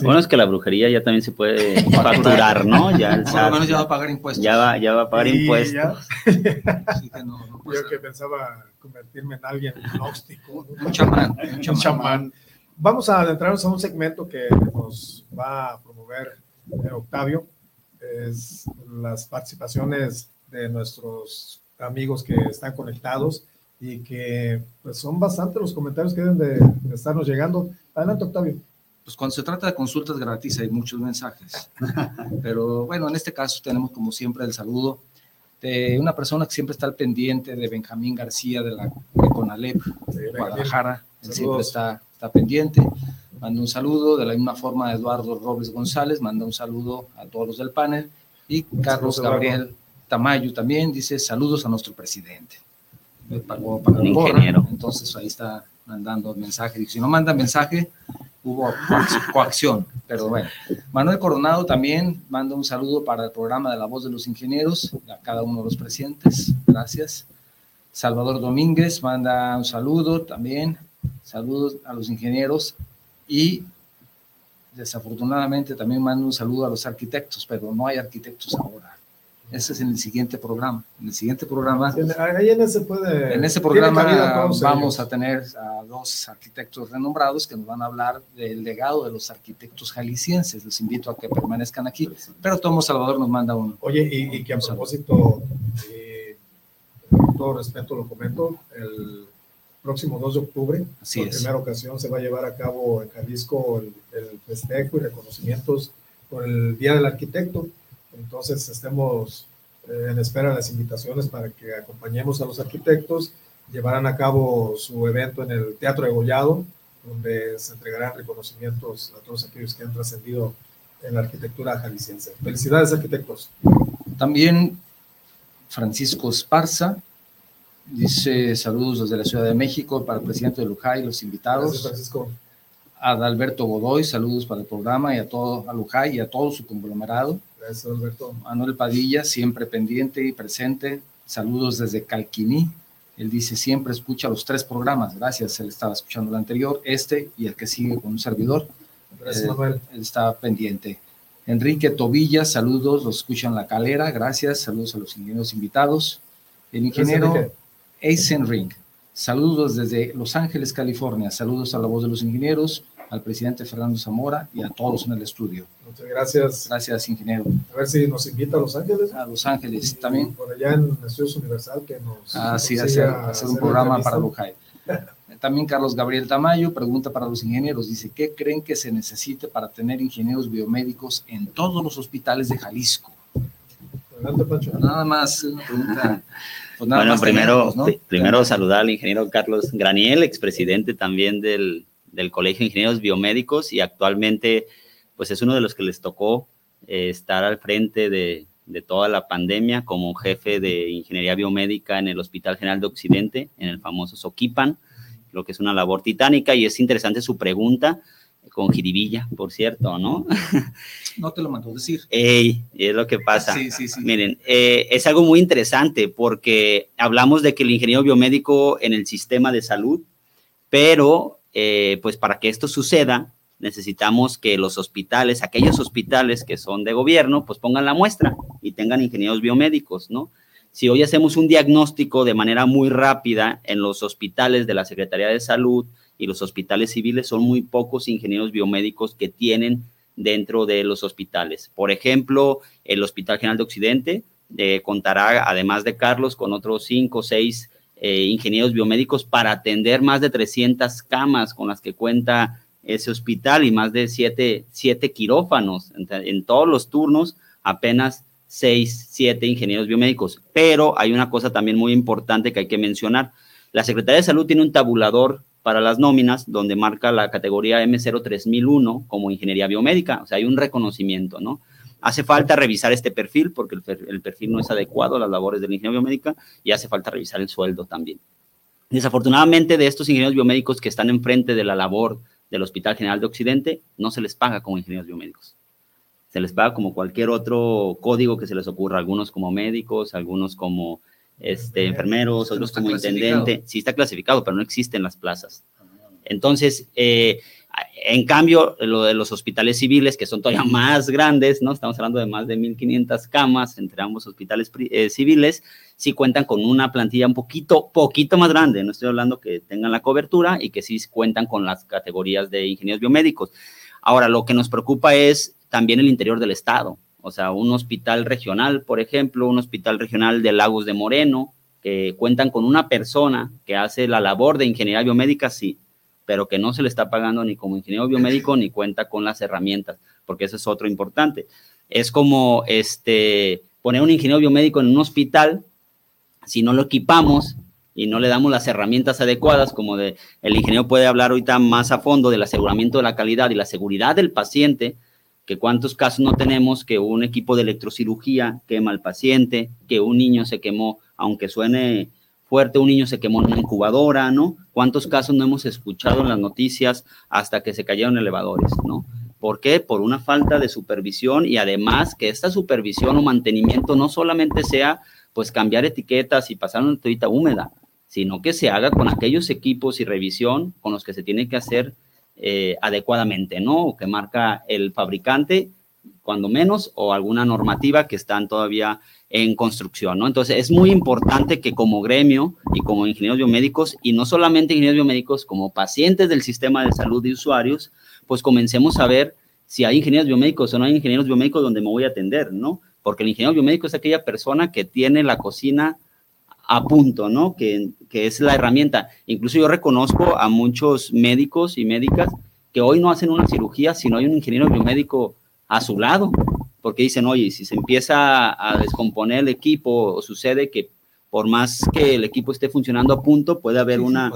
Bueno, es que la brujería ya también se puede facturar, ¿no? Ya Por lo menos ya va a pagar impuestos. Ya va, ya va a pagar impuestos. Así que no, no Yo que pensaba convertirme en alguien gnóstico. Un chamán. Un chamán. Vamos a adentrarnos a un segmento que nos va a promover eh, Octavio es las participaciones de nuestros amigos que están conectados y que pues son bastante los comentarios que deben de, estarnos llegando. Adelante, Octavio. Pues cuando se trata de consultas gratis hay muchos mensajes, pero bueno, en este caso tenemos como siempre el saludo de una persona que siempre está al pendiente de Benjamín García de la de Conalep, de Guadalajara, él siempre está, está pendiente. Manda un saludo de la misma forma Eduardo Robles González, manda un saludo a todos los del panel. Y Carlos Gabriel Tamayo también dice saludos a nuestro presidente. Me pagó para el ingeniero. Entonces ahí está mandando mensaje. si no manda mensaje, hubo coacción. Pero bueno, Manuel Coronado también manda un saludo para el programa de La Voz de los Ingenieros, a cada uno de los presidentes. Gracias. Salvador Domínguez manda un saludo también. Saludos a los ingenieros y desafortunadamente también mando un saludo a los arquitectos, pero no hay arquitectos ahora. Ese es en el siguiente programa. En el siguiente programa. Ahí en ese puede. En ese programa vamos a tener a dos arquitectos renombrados que nos van a hablar del legado de los arquitectos jaliscienses. Les invito a que permanezcan aquí. Pero Tomo Salvador nos manda uno. Oye, y, que a propósito, eh, con todo respeto lo comento, el próximo 2 de octubre. Así por primera ocasión se va a llevar a cabo en Jalisco el, festejo y reconocimientos por el Día del Arquitecto. Entonces estemos eh, en espera de las invitaciones para que acompañemos a los arquitectos. Llevarán a cabo su evento en el Teatro de Gollado, donde se entregarán reconocimientos a todos aquellos que han trascendido en la arquitectura jalisciense. Felicidades, arquitectos. También Francisco Esparza, Dice saludos desde la Ciudad de México para el presidente de Lujay, los invitados. Gracias, Francisco. A Alberto Godoy, saludos para el programa y a todo a Lujay y a todo su conglomerado. Gracias, Alberto. Manuel Padilla, siempre pendiente y presente. Saludos desde Calquiní. Él dice siempre escucha los tres programas. Gracias, él estaba escuchando el anterior, este y el que sigue con un servidor. Gracias, eh, Manuel. Él está pendiente. Enrique Tobilla, saludos, los escuchan la calera, gracias, saludos a los ingenieros invitados. El ingeniero Ring, Saludos desde Los Ángeles, California. Saludos a la voz de los ingenieros, al presidente Fernando Zamora y a todos en el estudio. Muchas gracias. Gracias, ingeniero. A ver si nos invita a Los Ángeles. A Los Ángeles también. Por allá en Estudios Universal que nos. Ah, sí, hacer, hacer, un programa para Lujay. También Carlos Gabriel Tamayo pregunta para los ingenieros, dice, ¿qué creen que se necesite para tener ingenieros biomédicos en todos los hospitales de Jalisco? Adelante, Pancho. Nada más una pregunta. Pues bueno, primero, primero saludar al ingeniero Carlos Graniel, expresidente también del, del, Colegio de Ingenieros Biomédicos y actualmente pues es uno de los que les tocó eh, estar al frente de, de, toda la pandemia como jefe de Ingeniería Biomédica en el Hospital General de Occidente, en el famoso Soquipan, lo que es una labor titánica y es interesante su pregunta con jiribilla, por cierto, ¿no? No te lo mando a decir. Ey, es lo que pasa. Sí, sí, sí. Miren, eh, es algo muy interesante porque hablamos de que el ingeniero biomédico en el sistema de salud, pero eh, pues para que esto suceda, necesitamos que los hospitales, aquellos hospitales que son de gobierno, pues pongan la muestra y tengan ingenieros biomédicos, ¿no? Si hoy hacemos un diagnóstico de manera muy rápida en los hospitales de la Secretaría de Salud y los hospitales civiles, son muy pocos ingenieros biomédicos que tienen dentro de los hospitales. Por ejemplo, el Hospital General de Occidente eh, contará, además de Carlos, con otros cinco o seis eh, ingenieros biomédicos para atender más de 300 camas con las que cuenta ese hospital y más de siete, siete quirófanos. En, todos los turnos, apenas seis, siete ingenieros biomédicos. Pero hay una cosa también muy importante que hay que mencionar. La Secretaría de Salud tiene un tabulador para las nóminas donde marca la categoría M03001 como ingeniería biomédica. O sea, hay un reconocimiento, ¿no? Hace falta revisar este perfil porque el, perfil no es adecuado a las labores de la ingeniería biomédica y hace falta revisar el sueldo también. Desafortunadamente, de estos ingenieros biomédicos que están enfrente de la labor del Hospital General de Occidente, no se les paga como ingenieros biomédicos. Se les paga como cualquier otro código que se les ocurra, algunos como médicos, algunos como este, enfermeros, otros como intendente. Sí está clasificado, pero no existen las plazas. Entonces, eh, en cambio, lo de los hospitales civiles, que son todavía más grandes, ¿no? Estamos hablando de más de 1.500 camas entre ambos hospitales eh, civiles, sí cuentan con una plantilla un poquito, poquito más grande. No estoy hablando que tengan la cobertura y que sí cuentan con las categorías de ingenieros biomédicos. Ahora, lo que nos preocupa es también el interior del estado. O sea, un hospital regional, por ejemplo, un hospital regional de Lagos de Moreno, que cuentan con una persona que hace la labor de ingeniería biomédica, sí, pero que no se le está pagando ni como ingeniero biomédico ni cuenta con las herramientas, porque eso es otro importante. Es como este, poner un ingeniero biomédico en un hospital, si no lo equipamos y no le damos las herramientas adecuadas, como de, el ingeniero puede hablar ahorita más a fondo del aseguramiento de la calidad y la seguridad del paciente, que cuántos casos no tenemos que un equipo de electrocirugía quema al paciente, que un niño se quemó, aunque suene fuerte, un niño se quemó en una incubadora, ¿no? ¿Cuántos casos no hemos escuchado en las noticias hasta que se cayeron elevadores, ¿no? ¿Por qué? Por una falta de supervisión y además que esta supervisión o mantenimiento no solamente sea pues cambiar etiquetas y pasar una toallita húmeda, sino que se haga con aquellos equipos y revisión con los que se tiene que hacer eh, adecuadamente, ¿no? O que marca el fabricante, cuando menos, o alguna normativa que están todavía en construcción, ¿no? Entonces es muy importante que como gremio y como ingenieros biomédicos, y no solamente ingenieros biomédicos, como pacientes del sistema de salud de usuarios, pues comencemos a ver si hay ingenieros biomédicos o no hay ingenieros biomédicos donde me voy a atender, ¿no? Porque el ingeniero biomédico es aquella persona que tiene la cocina a punto, ¿no? Que, que es la herramienta. Incluso yo reconozco a muchos médicos y médicas que hoy no hacen una cirugía si no hay un ingeniero biomédico a su lado, porque dicen, oye, si se empieza a descomponer el equipo o sucede que por más que el equipo esté funcionando a punto, puede haber una,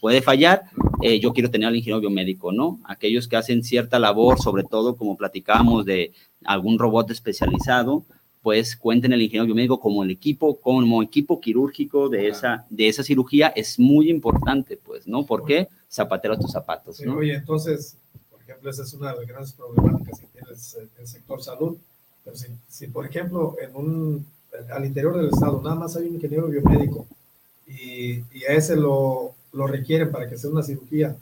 puede fallar, eh, yo quiero tener al ingeniero biomédico, ¿no? Aquellos que hacen cierta labor, sobre todo como platicábamos de algún robot especializado, pues cuenten el ingeniero biomédico como el equipo, como equipo quirúrgico de, esa, de esa cirugía, es muy importante, pues, ¿no? Porque zapatero a tus zapatos, ¿no? oye, entonces, por ejemplo, esa es una de las grandes problemáticas que tiene el sector salud, pero si, por ejemplo, en un, al interior del Estado nada más hay un ingeniero biomédico y, y a ese lo, lo requieren para que sea una cirugía,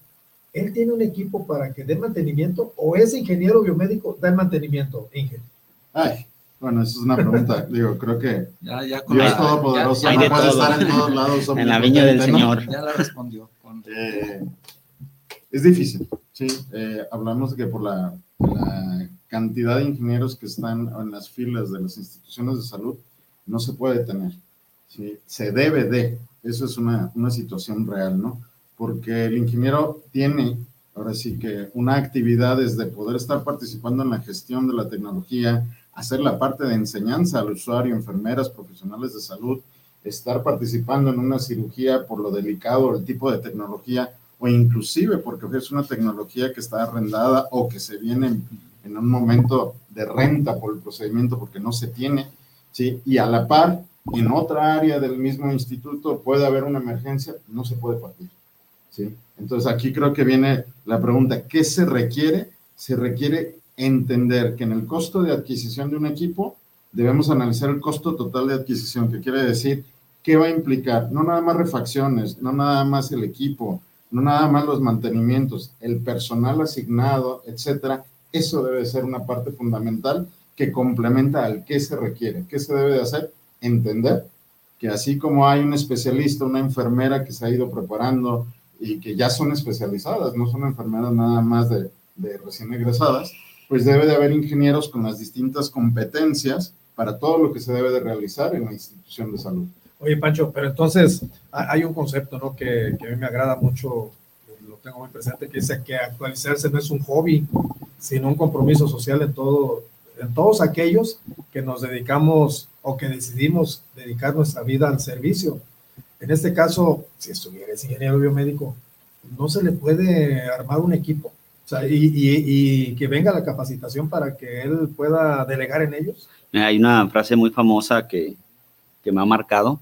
¿él tiene un equipo para que dé mantenimiento o ese ingeniero biomédico da el mantenimiento, Inge? Ay, bueno, esa es una pregunta. Digo, creo que ya, ya con Dios Todopoderoso no puede estar en todos lados. en la viña del Señor. Ya la respondió. Eh, es difícil, sí. Eh, hablamos de que por la, la cantidad de ingenieros que están en las filas de las instituciones de salud, no se puede tener. ¿sí? Se debe de, eso es una, una situación real, ¿no? Porque el ingeniero tiene, ahora sí que, una actividad desde poder estar participando en la gestión de la tecnología, hacer la parte de enseñanza al usuario, enfermeras, profesionales de salud, estar participando en una cirugía por lo delicado, el tipo de tecnología, o inclusive porque es una tecnología que está arrendada o que se viene en un momento de renta por el procedimiento porque no se tiene, ¿sí? Y a la par, en otra área del mismo instituto puede haber una emergencia, no se puede partir, ¿sí? Entonces aquí creo que viene la pregunta, ¿qué se requiere? Se requiere entender que en el costo de adquisición de un equipo debemos analizar el costo total de adquisición, que quiere decir qué va a implicar, no nada más refacciones, no nada más el equipo, no nada más los mantenimientos, el personal asignado, etcétera, eso debe ser una parte fundamental que complementa al qué se requiere, qué se debe de hacer, entender que así como hay un especialista, una enfermera que se ha ido preparando y que ya son especializadas, no son enfermeras nada más de, de recién egresadas, pues debe de haber ingenieros con las distintas competencias para todo lo que se debe de realizar en la institución de salud. Oye, Pancho, pero entonces hay un concepto ¿no? que, a mí me agrada mucho, lo tengo muy presente, que dice que actualizarse no es un hobby, sino un compromiso social en, todo, en todos aquellos que nos dedicamos o que decidimos dedicar nuestra vida al servicio. En este caso, si estuvieras ingeniero biomédico, no se le puede armar un equipo sea, y, y, y, que venga la capacitación para que él pueda delegar en ellos. Hay una frase muy famosa que, que me ha marcado,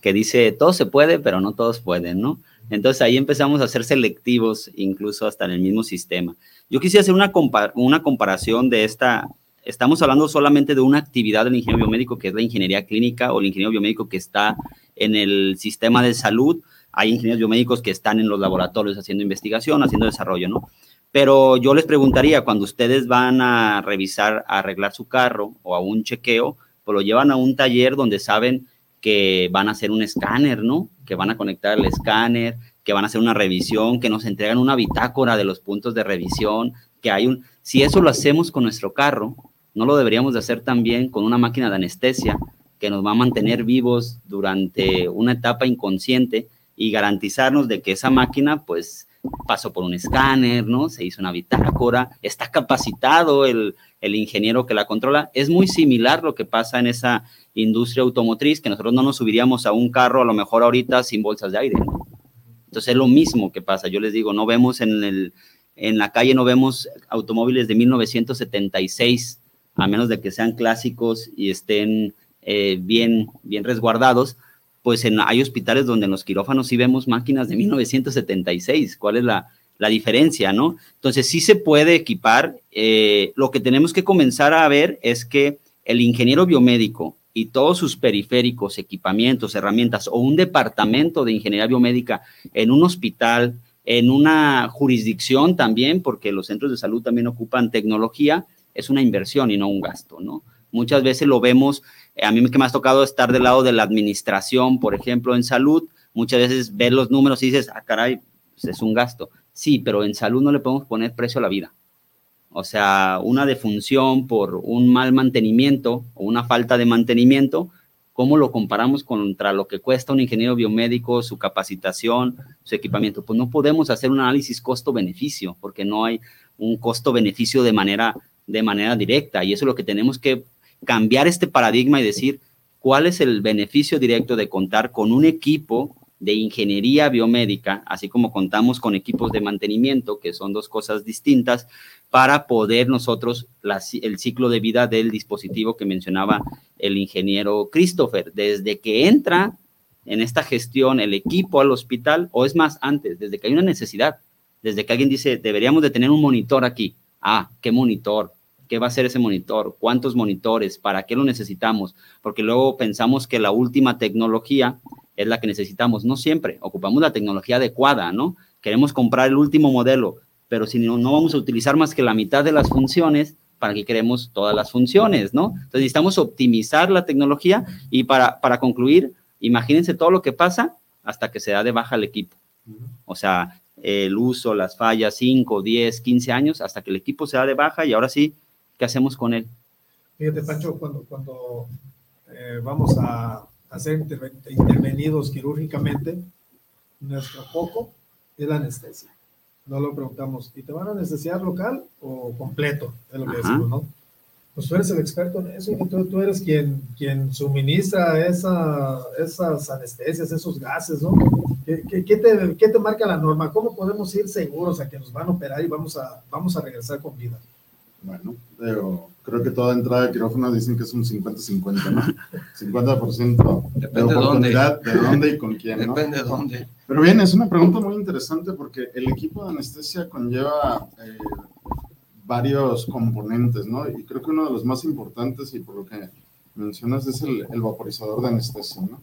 que dice, todo se puede, pero no todos pueden, ¿no? Entonces ahí empezamos a ser selectivos, incluso hasta en el mismo sistema. Yo quisiera hacer una, una comparación de esta, estamos hablando solamente de una actividad del ingeniero biomédico, que es la ingeniería clínica o el ingeniero biomédico que está en el sistema de salud. Hay ingenieros biomédicos que están en los laboratorios haciendo investigación, haciendo desarrollo, ¿no? Pero yo les preguntaría, cuando ustedes van a revisar, a arreglar su carro o a un chequeo, pues lo llevan a un taller donde saben que van a hacer un escáner, ¿no? Que van a conectar el escáner, que van a hacer una revisión, que nos entregan una bitácora de los puntos de revisión, que hay un... Si eso lo hacemos con nuestro carro, no lo deberíamos de hacer también con una máquina de anestesia que nos va a mantener vivos durante una etapa inconsciente y garantizarnos de que esa máquina, pues, pasó por un escáner, ¿no? Se hizo una bitácora, está capacitado el, el ingeniero que la controla. Es muy similar lo que pasa en esa industria automotriz, que nosotros no nos subiríamos a un carro a lo mejor ahorita sin bolsas de aire. Entonces es lo mismo que pasa. Yo les digo, no vemos en, el, en la calle, no vemos automóviles de 1976, a menos de que sean clásicos y estén eh, bien, bien resguardados. Pues en, hay hospitales donde en los quirófanos sí vemos máquinas de 1976. ¿Cuál es la, diferencia, no? Entonces sí se puede equipar. Eh, lo que tenemos que comenzar a ver es que el ingeniero biomédico y todos sus periféricos, equipamientos, herramientas o un departamento de ingeniería biomédica en un hospital, en una jurisdicción también, porque los centros de salud también ocupan tecnología, es una inversión y no un gasto, ¿no? Muchas veces lo vemos, a mí que me ha tocado estar del lado de la administración, por ejemplo, en salud, muchas veces ves los números y dices, ah, caray, pues es un gasto. Sí, pero en salud no le podemos poner precio a la vida. O sea, una defunción por un mal mantenimiento o una falta de mantenimiento, ¿cómo lo comparamos contra lo que cuesta un ingeniero biomédico, su capacitación, su equipamiento? Pues no podemos hacer un análisis costo-beneficio porque no hay un costo-beneficio de manera, de manera directa y eso es lo que tenemos que cambiar este paradigma y decir cuál es el beneficio directo de contar con un equipo de ingeniería biomédica, así como contamos con equipos de mantenimiento, que son dos cosas distintas, para poder nosotros el ciclo de vida del dispositivo que mencionaba el ingeniero Christopher, desde que entra en esta gestión el equipo al hospital, o es más, antes, desde que hay una necesidad, desde que alguien dice, deberíamos de tener un monitor aquí. Ah, ¿qué monitor? ¿Qué va a ser ese monitor? ¿Cuántos monitores? ¿Para qué lo necesitamos? Porque luego pensamos que la última tecnología es la que necesitamos. No siempre, ocupamos la tecnología adecuada, ¿no? Queremos comprar el último modelo, pero si no, no vamos a utilizar más que la mitad de las funciones, ¿para qué queremos todas las funciones, no? Entonces necesitamos optimizar la tecnología y para, para concluir, imagínense todo lo que pasa hasta que se da de baja el equipo. O sea, el uso, las fallas, 5, 10, 15 años, hasta que el equipo se da de baja y ahora sí, ¿qué hacemos con él? Fíjate, Pancho, cuando, cuando eh, vamos a a ser intervenidos quirúrgicamente, nuestro foco es la anestesia. No lo preguntamos, ¿y te van a anestesiar local o completo? Es lo que decimos, ¿no? Pues tú eres el experto en eso, tú, tú eres quien, quien suministra esa, esas anestesias, esos gases, ¿no? ¿Qué, qué, qué, te, ¿Qué te marca la norma? ¿Cómo podemos ir seguros a que nos van a operar y vamos a, vamos a regresar con vida? Bueno, pero creo que toda entrada de quirófano dicen que es un 50-50, ¿no? 50% de oportunidad, de dónde. y con quién, ¿no? Depende de dónde. Pero bien, es una pregunta muy interesante porque el equipo de anestesia conlleva eh, varios componentes, ¿no? Y creo que uno de los más importantes, y por lo que mencionas, es el, el vaporizador de anestesia, ¿no?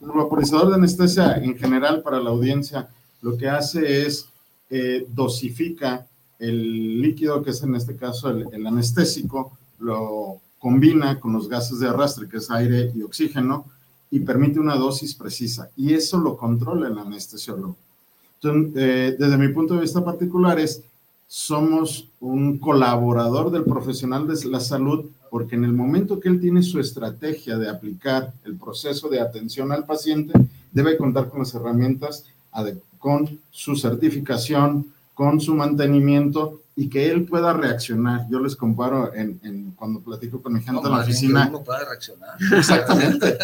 El vaporizador de anestesia, en general, para la audiencia, lo que hace es eh, dosifica el líquido, que es en este caso el, anestésico, lo combina con los gases de arrastre, que es aire y oxígeno, y permite una dosis precisa. Y eso lo controla el anestesiólogo. Entonces, eh, desde mi punto de vista particular es, somos un colaborador del profesional de la salud porque en el momento que él tiene su estrategia de aplicar el proceso de atención al paciente, debe contar con las herramientas, con su certificación, con su mantenimiento y que él pueda reaccionar. Yo les comparo en, cuando platico con mi gente en la oficina. Uno puede reaccionar. Exactamente.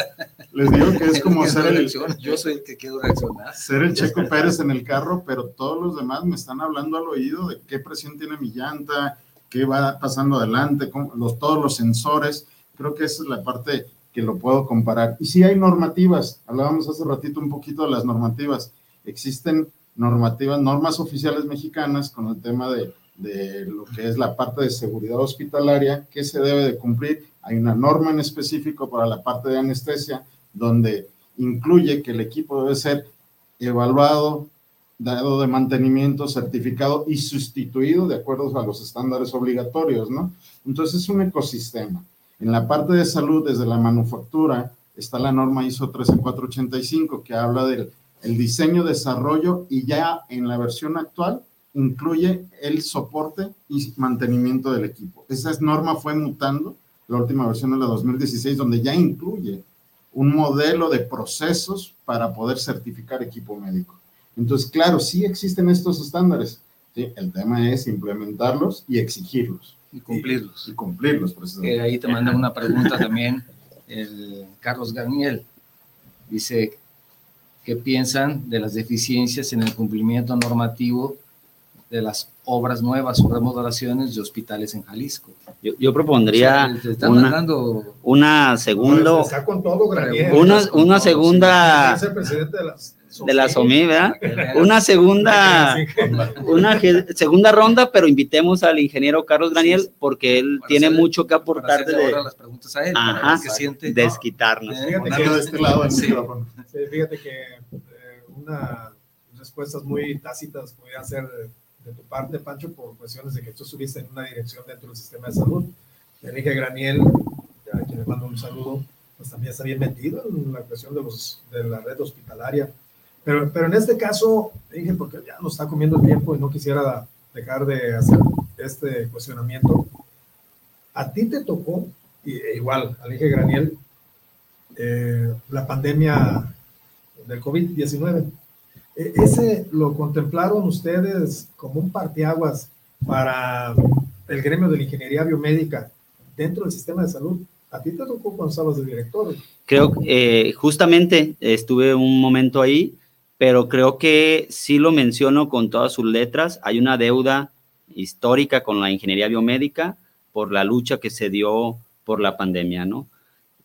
les digo que es como ser el. Yo soy el que quiero reaccionar. Ser el Checo Pérez en el carro, pero todos los demás me están hablando al oído de qué presión tiene mi llanta, qué va pasando adelante, los, todos los sensores. Creo que esa es la parte que lo puedo comparar. Y si hay normativas, hablábamos hace ratito un poquito de las normativas. Existen normativas, normas oficiales mexicanas con el tema de, de lo que es la parte de seguridad hospitalaria que se debe de cumplir. Hay una norma en específico para la parte de anestesia donde incluye que el equipo debe ser evaluado, dado de mantenimiento, certificado y sustituido de acuerdo a los estándares obligatorios, ¿no? Entonces es un ecosistema. En la parte de salud, desde la manufactura, está la norma ISO 13485 que habla del el diseño, desarrollo y ya en la versión actual incluye el soporte y mantenimiento del equipo. Esa norma fue mutando, la última versión de la 2016, donde ya incluye un modelo de procesos para poder certificar equipo médico. Entonces, claro, sí existen estos estándares. ¿sí? El tema es implementarlos y exigirlos. Y cumplirlos. Y, cumplirlos, precisamente. ahí te manda una pregunta también el Carlos Daniel. Dice, ¿qué piensan de las deficiencias en el cumplimiento normativo de las obras nuevas o remodelaciones de hospitales en Jalisco. Yo, propondría una, una segunda una, una segunda de la SOMI, ¿verdad? Una segunda, una segunda ronda, pero invitemos al ingeniero Carlos Daniel porque él tiene mucho que aportar. De, las preguntas a él, Ajá, que siente, desquitarnos. Fíjate que, eh, unas respuestas muy tácitas podían ser de tu parte, Pancho, por cuestiones de que tú estuviste en una dirección dentro del sistema de salud. Enrique Graniel, a quien le mando un saludo, pues también está bien metido en la cuestión de, los, de la red hospitalaria. Pero, pero en este caso, dije, porque ya nos está comiendo el tiempo y no quisiera dejar de hacer este cuestionamiento. A ti te tocó, y, e igual, a dije Graniel, eh, la pandemia del COVID-19 e, ¿Ese lo contemplaron ustedes como un parteaguas para el gremio de la ingeniería biomédica dentro del sistema de salud? ¿A ti te tocó cuando estabas de director? Creo que eh, justamente estuve un momento ahí, pero creo que sí lo menciono con todas sus letras. Hay una deuda histórica con la ingeniería biomédica por la lucha que se dio por la pandemia, ¿no?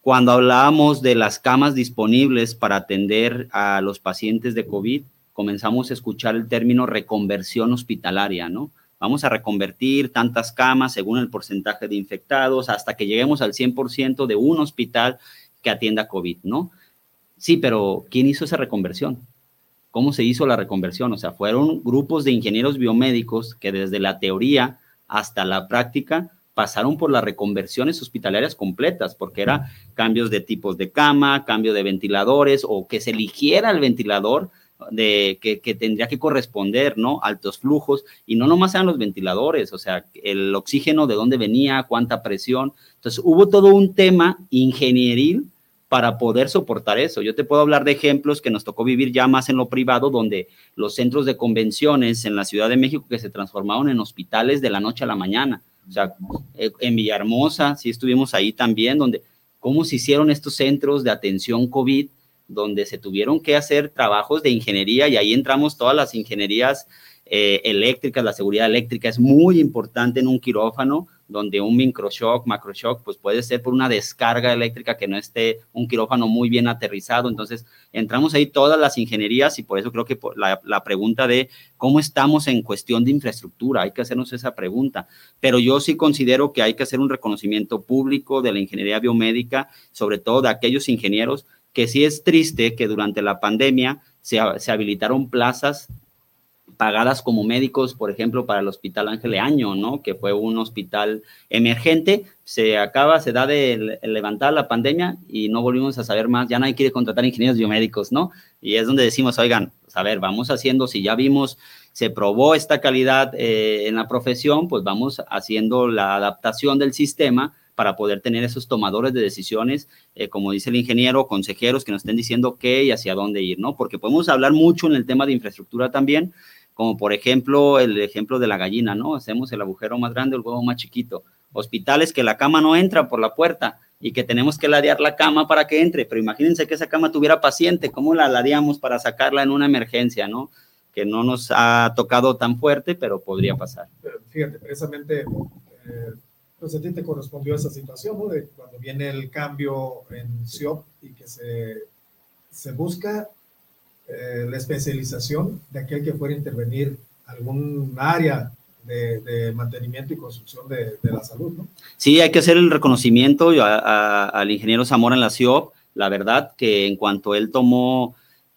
Cuando hablábamos de las camas disponibles para atender a los pacientes de COVID, comenzamos a escuchar el término reconversión hospitalaria, ¿no? Vamos a reconvertir tantas camas según el porcentaje de infectados hasta que lleguemos al 100% de un hospital que atienda COVID, ¿no? Sí, pero ¿quién hizo esa reconversión? ¿Cómo se hizo la reconversión? O sea, fueron grupos de ingenieros biomédicos que desde la teoría hasta la práctica pasaron por las reconversiones hospitalarias completas, porque era cambios de tipos de cama, cambio de ventiladores o que se eligiera el ventilador de que, tendría que corresponder, ¿no? Altos flujos y no nomás eran los ventiladores, o sea, el oxígeno de dónde venía, cuánta presión. Entonces, hubo todo un tema ingenieril para poder soportar eso. Yo te puedo hablar de ejemplos que nos tocó vivir ya más en lo privado, donde los centros de convenciones en la Ciudad de México que se transformaron en hospitales de la noche a la mañana. O sea, eh, en Villahermosa, sí estuvimos ahí también, donde cómo se hicieron estos centros de atención COVID donde se tuvieron que hacer trabajos de ingeniería y ahí entramos todas las ingenierías eh, eléctricas, la seguridad eléctrica es muy importante en un quirófano, donde un microshock, macroshock, pues puede ser por una descarga eléctrica que no esté un quirófano muy bien aterrizado. Entonces, entramos ahí todas las ingenierías y por eso creo que la, la, pregunta de cómo estamos en cuestión de infraestructura, hay que hacernos esa pregunta. Pero yo sí considero que hay que hacer un reconocimiento público de la ingeniería biomédica, sobre todo de aquellos ingenieros que sí es triste que durante la pandemia se, habilitaron plazas pagadas como médicos, por ejemplo, para el Hospital Ángel Año, ¿no? Que fue un hospital emergente, se acaba, se da de levantar la pandemia y no volvimos a saber más, ya nadie quiere contratar ingenieros biomédicos, ¿no? Y es donde decimos, oigan, pues, a ver, vamos haciendo, si ya vimos, se probó esta calidad eh, en la profesión, pues vamos haciendo la adaptación del sistema para poder tener esos tomadores de decisiones, eh, como dice el ingeniero, consejeros que nos estén diciendo qué y hacia dónde ir, ¿no? Porque podemos hablar mucho en el tema de infraestructura también, como por ejemplo el ejemplo de la gallina, ¿no? Hacemos el agujero más grande, el huevo más chiquito. Hospitales que la cama no entra por la puerta y que tenemos que ladear la cama para que entre, pero imagínense que esa cama tuviera paciente, ¿cómo la ladeamos para sacarla en una emergencia, ¿no? Que no nos ha tocado tan fuerte, pero podría pasar. Fíjate, precisamente... Eh, pues a ti te correspondió esa situación, ¿no? De cuando viene el cambio en SIOP y que se, se busca eh, la especialización de aquel que fuera a intervenir algún área de, mantenimiento y construcción de, la salud, ¿no? Sí, hay que hacer el reconocimiento al ingeniero Zamora en la SIOP. La verdad que en cuanto él tomó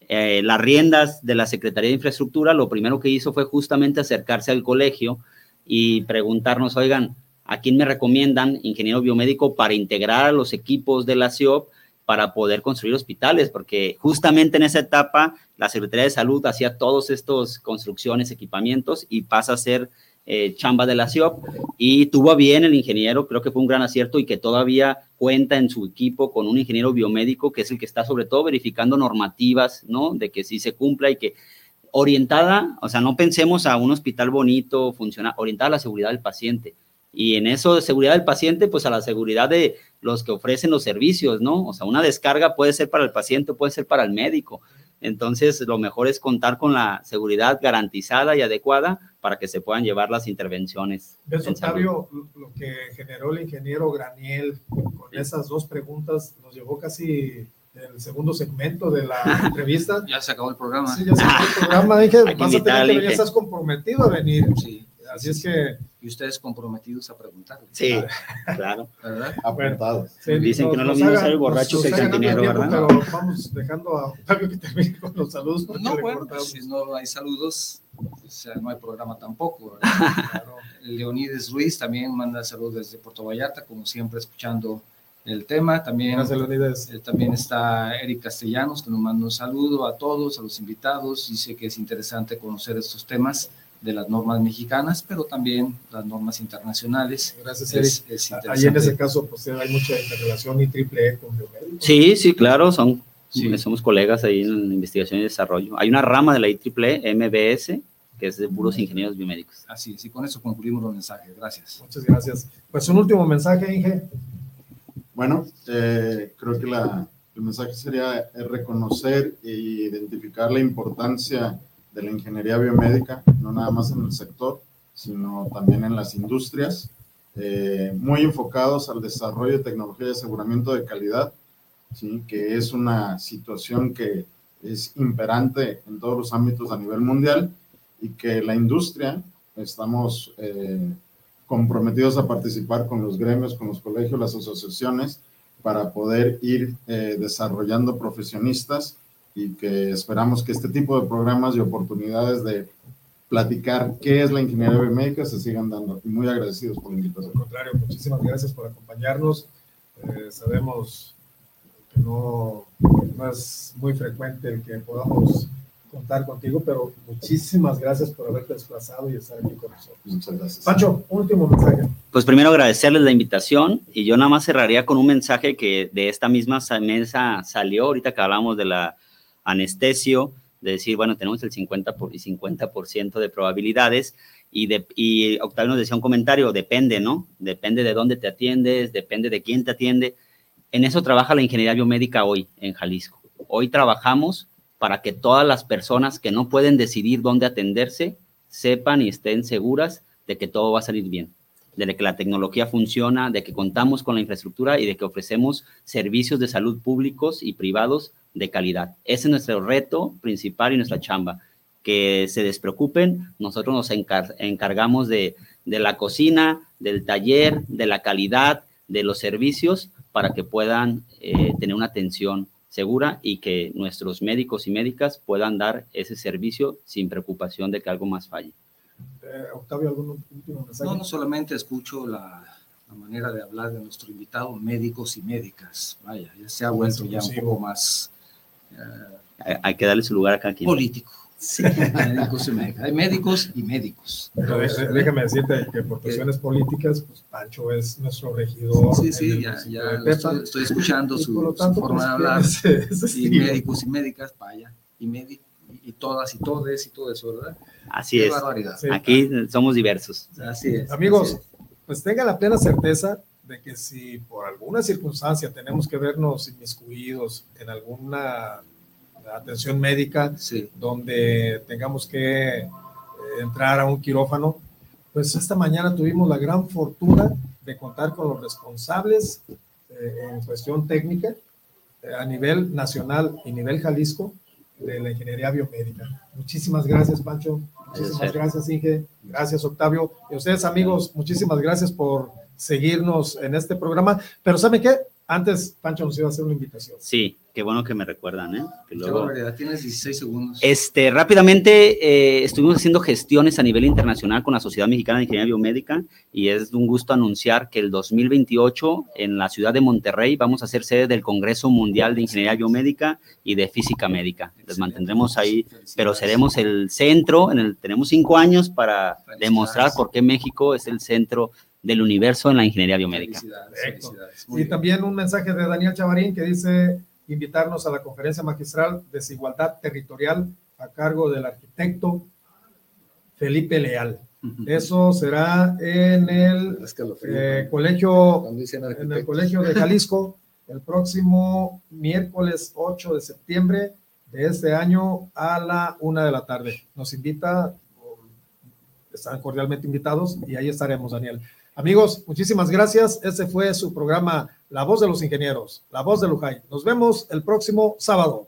eh, las riendas de la Secretaría de Infraestructura, lo primero que hizo fue justamente acercarse al colegio y preguntarnos, oigan, ¿A quién me recomiendan ingeniero biomédico para integrar a los equipos de la CIOP para poder construir hospitales? Porque justamente en esa etapa la Secretaría de Salud hacía todos estos construcciones, equipamientos y pasa a ser eh, chamba de la CIOP y tuvo bien el ingeniero, creo que fue un gran acierto y que todavía cuenta en su equipo con un ingeniero biomédico que es el que está sobre todo verificando normativas, ¿no? De que sí se cumpla y que orientada, o sea, no pensemos a un hospital bonito, funciona, orientada a la seguridad del paciente y en eso de seguridad del paciente, pues a la seguridad de los que ofrecen los servicios, ¿no? O sea, una descarga puede ser para el paciente, puede ser para el médico. Entonces, lo mejor es contar con la seguridad garantizada y adecuada para que se puedan llevar las intervenciones. ¿Ves, Octavio, lo que generó el ingeniero Graniel con esas dos preguntas nos llevó casi el segundo segmento de la entrevista. Ya se acabó el programa. Sí, ya se acabó el programa. Dije, vas a tener que venir, estás comprometido a venir. Sí. Así es que y ustedes comprometidos a preguntar. Sí, claro. ¿Verdad? Dicen que no lo mismo ser el borracho que el cantinero, ¿verdad? Pero vamos dejando a Octavio que termine con los saludos. No, bueno, si no hay saludos, o sea, no hay programa tampoco. Claro. Leonides Ruiz también manda saludos desde Puerto Vallarta, como siempre, escuchando el tema. También, Gracias, eh, también está Eric Castellanos, que nos manda un saludo a todos, a los invitados. Dice que es interesante conocer estos temas de las normas mexicanas, pero también las normas internacionales. Gracias, es, Ahí en ese caso, pues hay mucha interrelación y triple E con biomédicos. Sí, sí, claro, son, somos colegas ahí en investigación y desarrollo. Hay una rama de la IEEE, MBS, que es de puros ingenieros biomédicos. Así es, y con eso concluimos los mensajes. Gracias. Muchas gracias. Pues un último mensaje, Inge. Bueno, eh, creo que la, el mensaje sería reconocer e identificar la importancia de la ingeniería biomédica, no nada más en el sector, sino también en las industrias, eh, muy enfocados al desarrollo de tecnología de aseguramiento de calidad, ¿sí? que es una situación que es imperante en todos los ámbitos a nivel mundial y que la industria estamos eh, comprometidos a participar con los gremios, con los colegios, las asociaciones, para poder ir eh, desarrollando profesionistas y que esperamos que este tipo de programas y oportunidades de platicar qué es la ingeniería biomédica se sigan dando. Y muy agradecidos por la invitación. Al contrario, muchísimas gracias por acompañarnos. Eh, sabemos que no, no, es muy frecuente el que podamos contar contigo, pero muchísimas gracias por haberte desplazado y estar aquí con nosotros. Muchas gracias. Pancho, último mensaje. Pues primero agradecerles la invitación y yo nada más cerraría con un mensaje que de esta misma mesa salió ahorita que hablamos de la anestesio, de decir, bueno, tenemos el 50%, por, 50 de probabilidades y, de, y Octavio nos decía un comentario, depende, ¿no? Depende de dónde te atiendes, depende de quién te atiende. En eso trabaja la ingeniería biomédica hoy en Jalisco. Hoy trabajamos para que todas las personas que no pueden decidir dónde atenderse sepan y estén seguras de que todo va a salir bien, de que la tecnología funciona, de que contamos con la infraestructura y de que ofrecemos servicios de salud públicos y privados de calidad. Ese es nuestro reto principal y nuestra chamba. Que se despreocupen, nosotros nos encargamos de, la cocina, del taller, de la calidad, de los servicios, para que puedan eh, tener una atención segura y que nuestros médicos y médicas puedan dar ese servicio sin preocupación de que algo más falle. Eh, Octavio, ¿algún último mensaje? No, no solamente escucho la, la manera de hablar de nuestro invitado, médicos y médicas. Vaya, ya se ha vuelto ya un poco más eh, Hay, hay que darle su lugar acá aquí. político. Médicos y médicas. Hay médicos y médicos. Pero déjame decirte que por cuestiones políticas, pues Pancho es nuestro regidor. Sí, sí, ya, ya estoy, estoy escuchando Y su, forma de pues, hablar. ese- ese Y médicos y médicas, vaya, y, medi- y todas y todes y todo eso, ¿verdad? Así Qué es. barbaridad. Sí. Aquí somos diversos. Así es. Amigos, así pues tenga la plena certeza de que si por alguna circunstancia tenemos que vernos inmiscuidos en alguna atención médica es. Sí. donde tengamos que eh, entrar a un quirófano, pues esta mañana tuvimos la gran fortuna de contar con los responsables eh, en cuestión técnica eh, a nivel nacional y nivel Jalisco de la ingeniería biomédica. Muchísimas gracias, Pancho. Muchísimas Gracias. Inge. Gracias, Octavio. Y ustedes, amigos, muchísimas gracias por seguirnos en este programa. Pero ¿saben qué? Antes, Pancho nos iba a hacer una invitación. Sí, qué bueno que me recuerdan, ¿eh? Que Qué luego... barbaridad. Tienes 16 segundos. Este, rápidamente, eh, estuvimos haciendo gestiones a nivel internacional con la Sociedad Mexicana de Ingeniería Biomédica y es un gusto anunciar que el 2028 en la ciudad de Monterrey vamos a ser sede del Congreso Mundial de Ingeniería Biomédica y de Física Médica. Les mantendremos ahí, pero seremos el centro, en el, tenemos cinco años para demostrar por qué México es el centro del universo en la ingeniería biomédica. Felicidades, felicidades. Y bien. también un mensaje de Daniel Chavarín que dice invitarnos a la conferencia magistral Desigualdad Territorial a cargo del arquitecto Felipe Leal. Eso será en el eh, colegio, en el colegio de Jalisco el próximo miércoles 8 de septiembre de este año a la una de la tarde. Nos invita, están cordialmente invitados y ahí estaremos, Daniel. Amigos, muchísimas gracias. Ese fue su programa La Voz de los Ingenieros, La Voz de Lujay. Nos vemos el próximo sábado.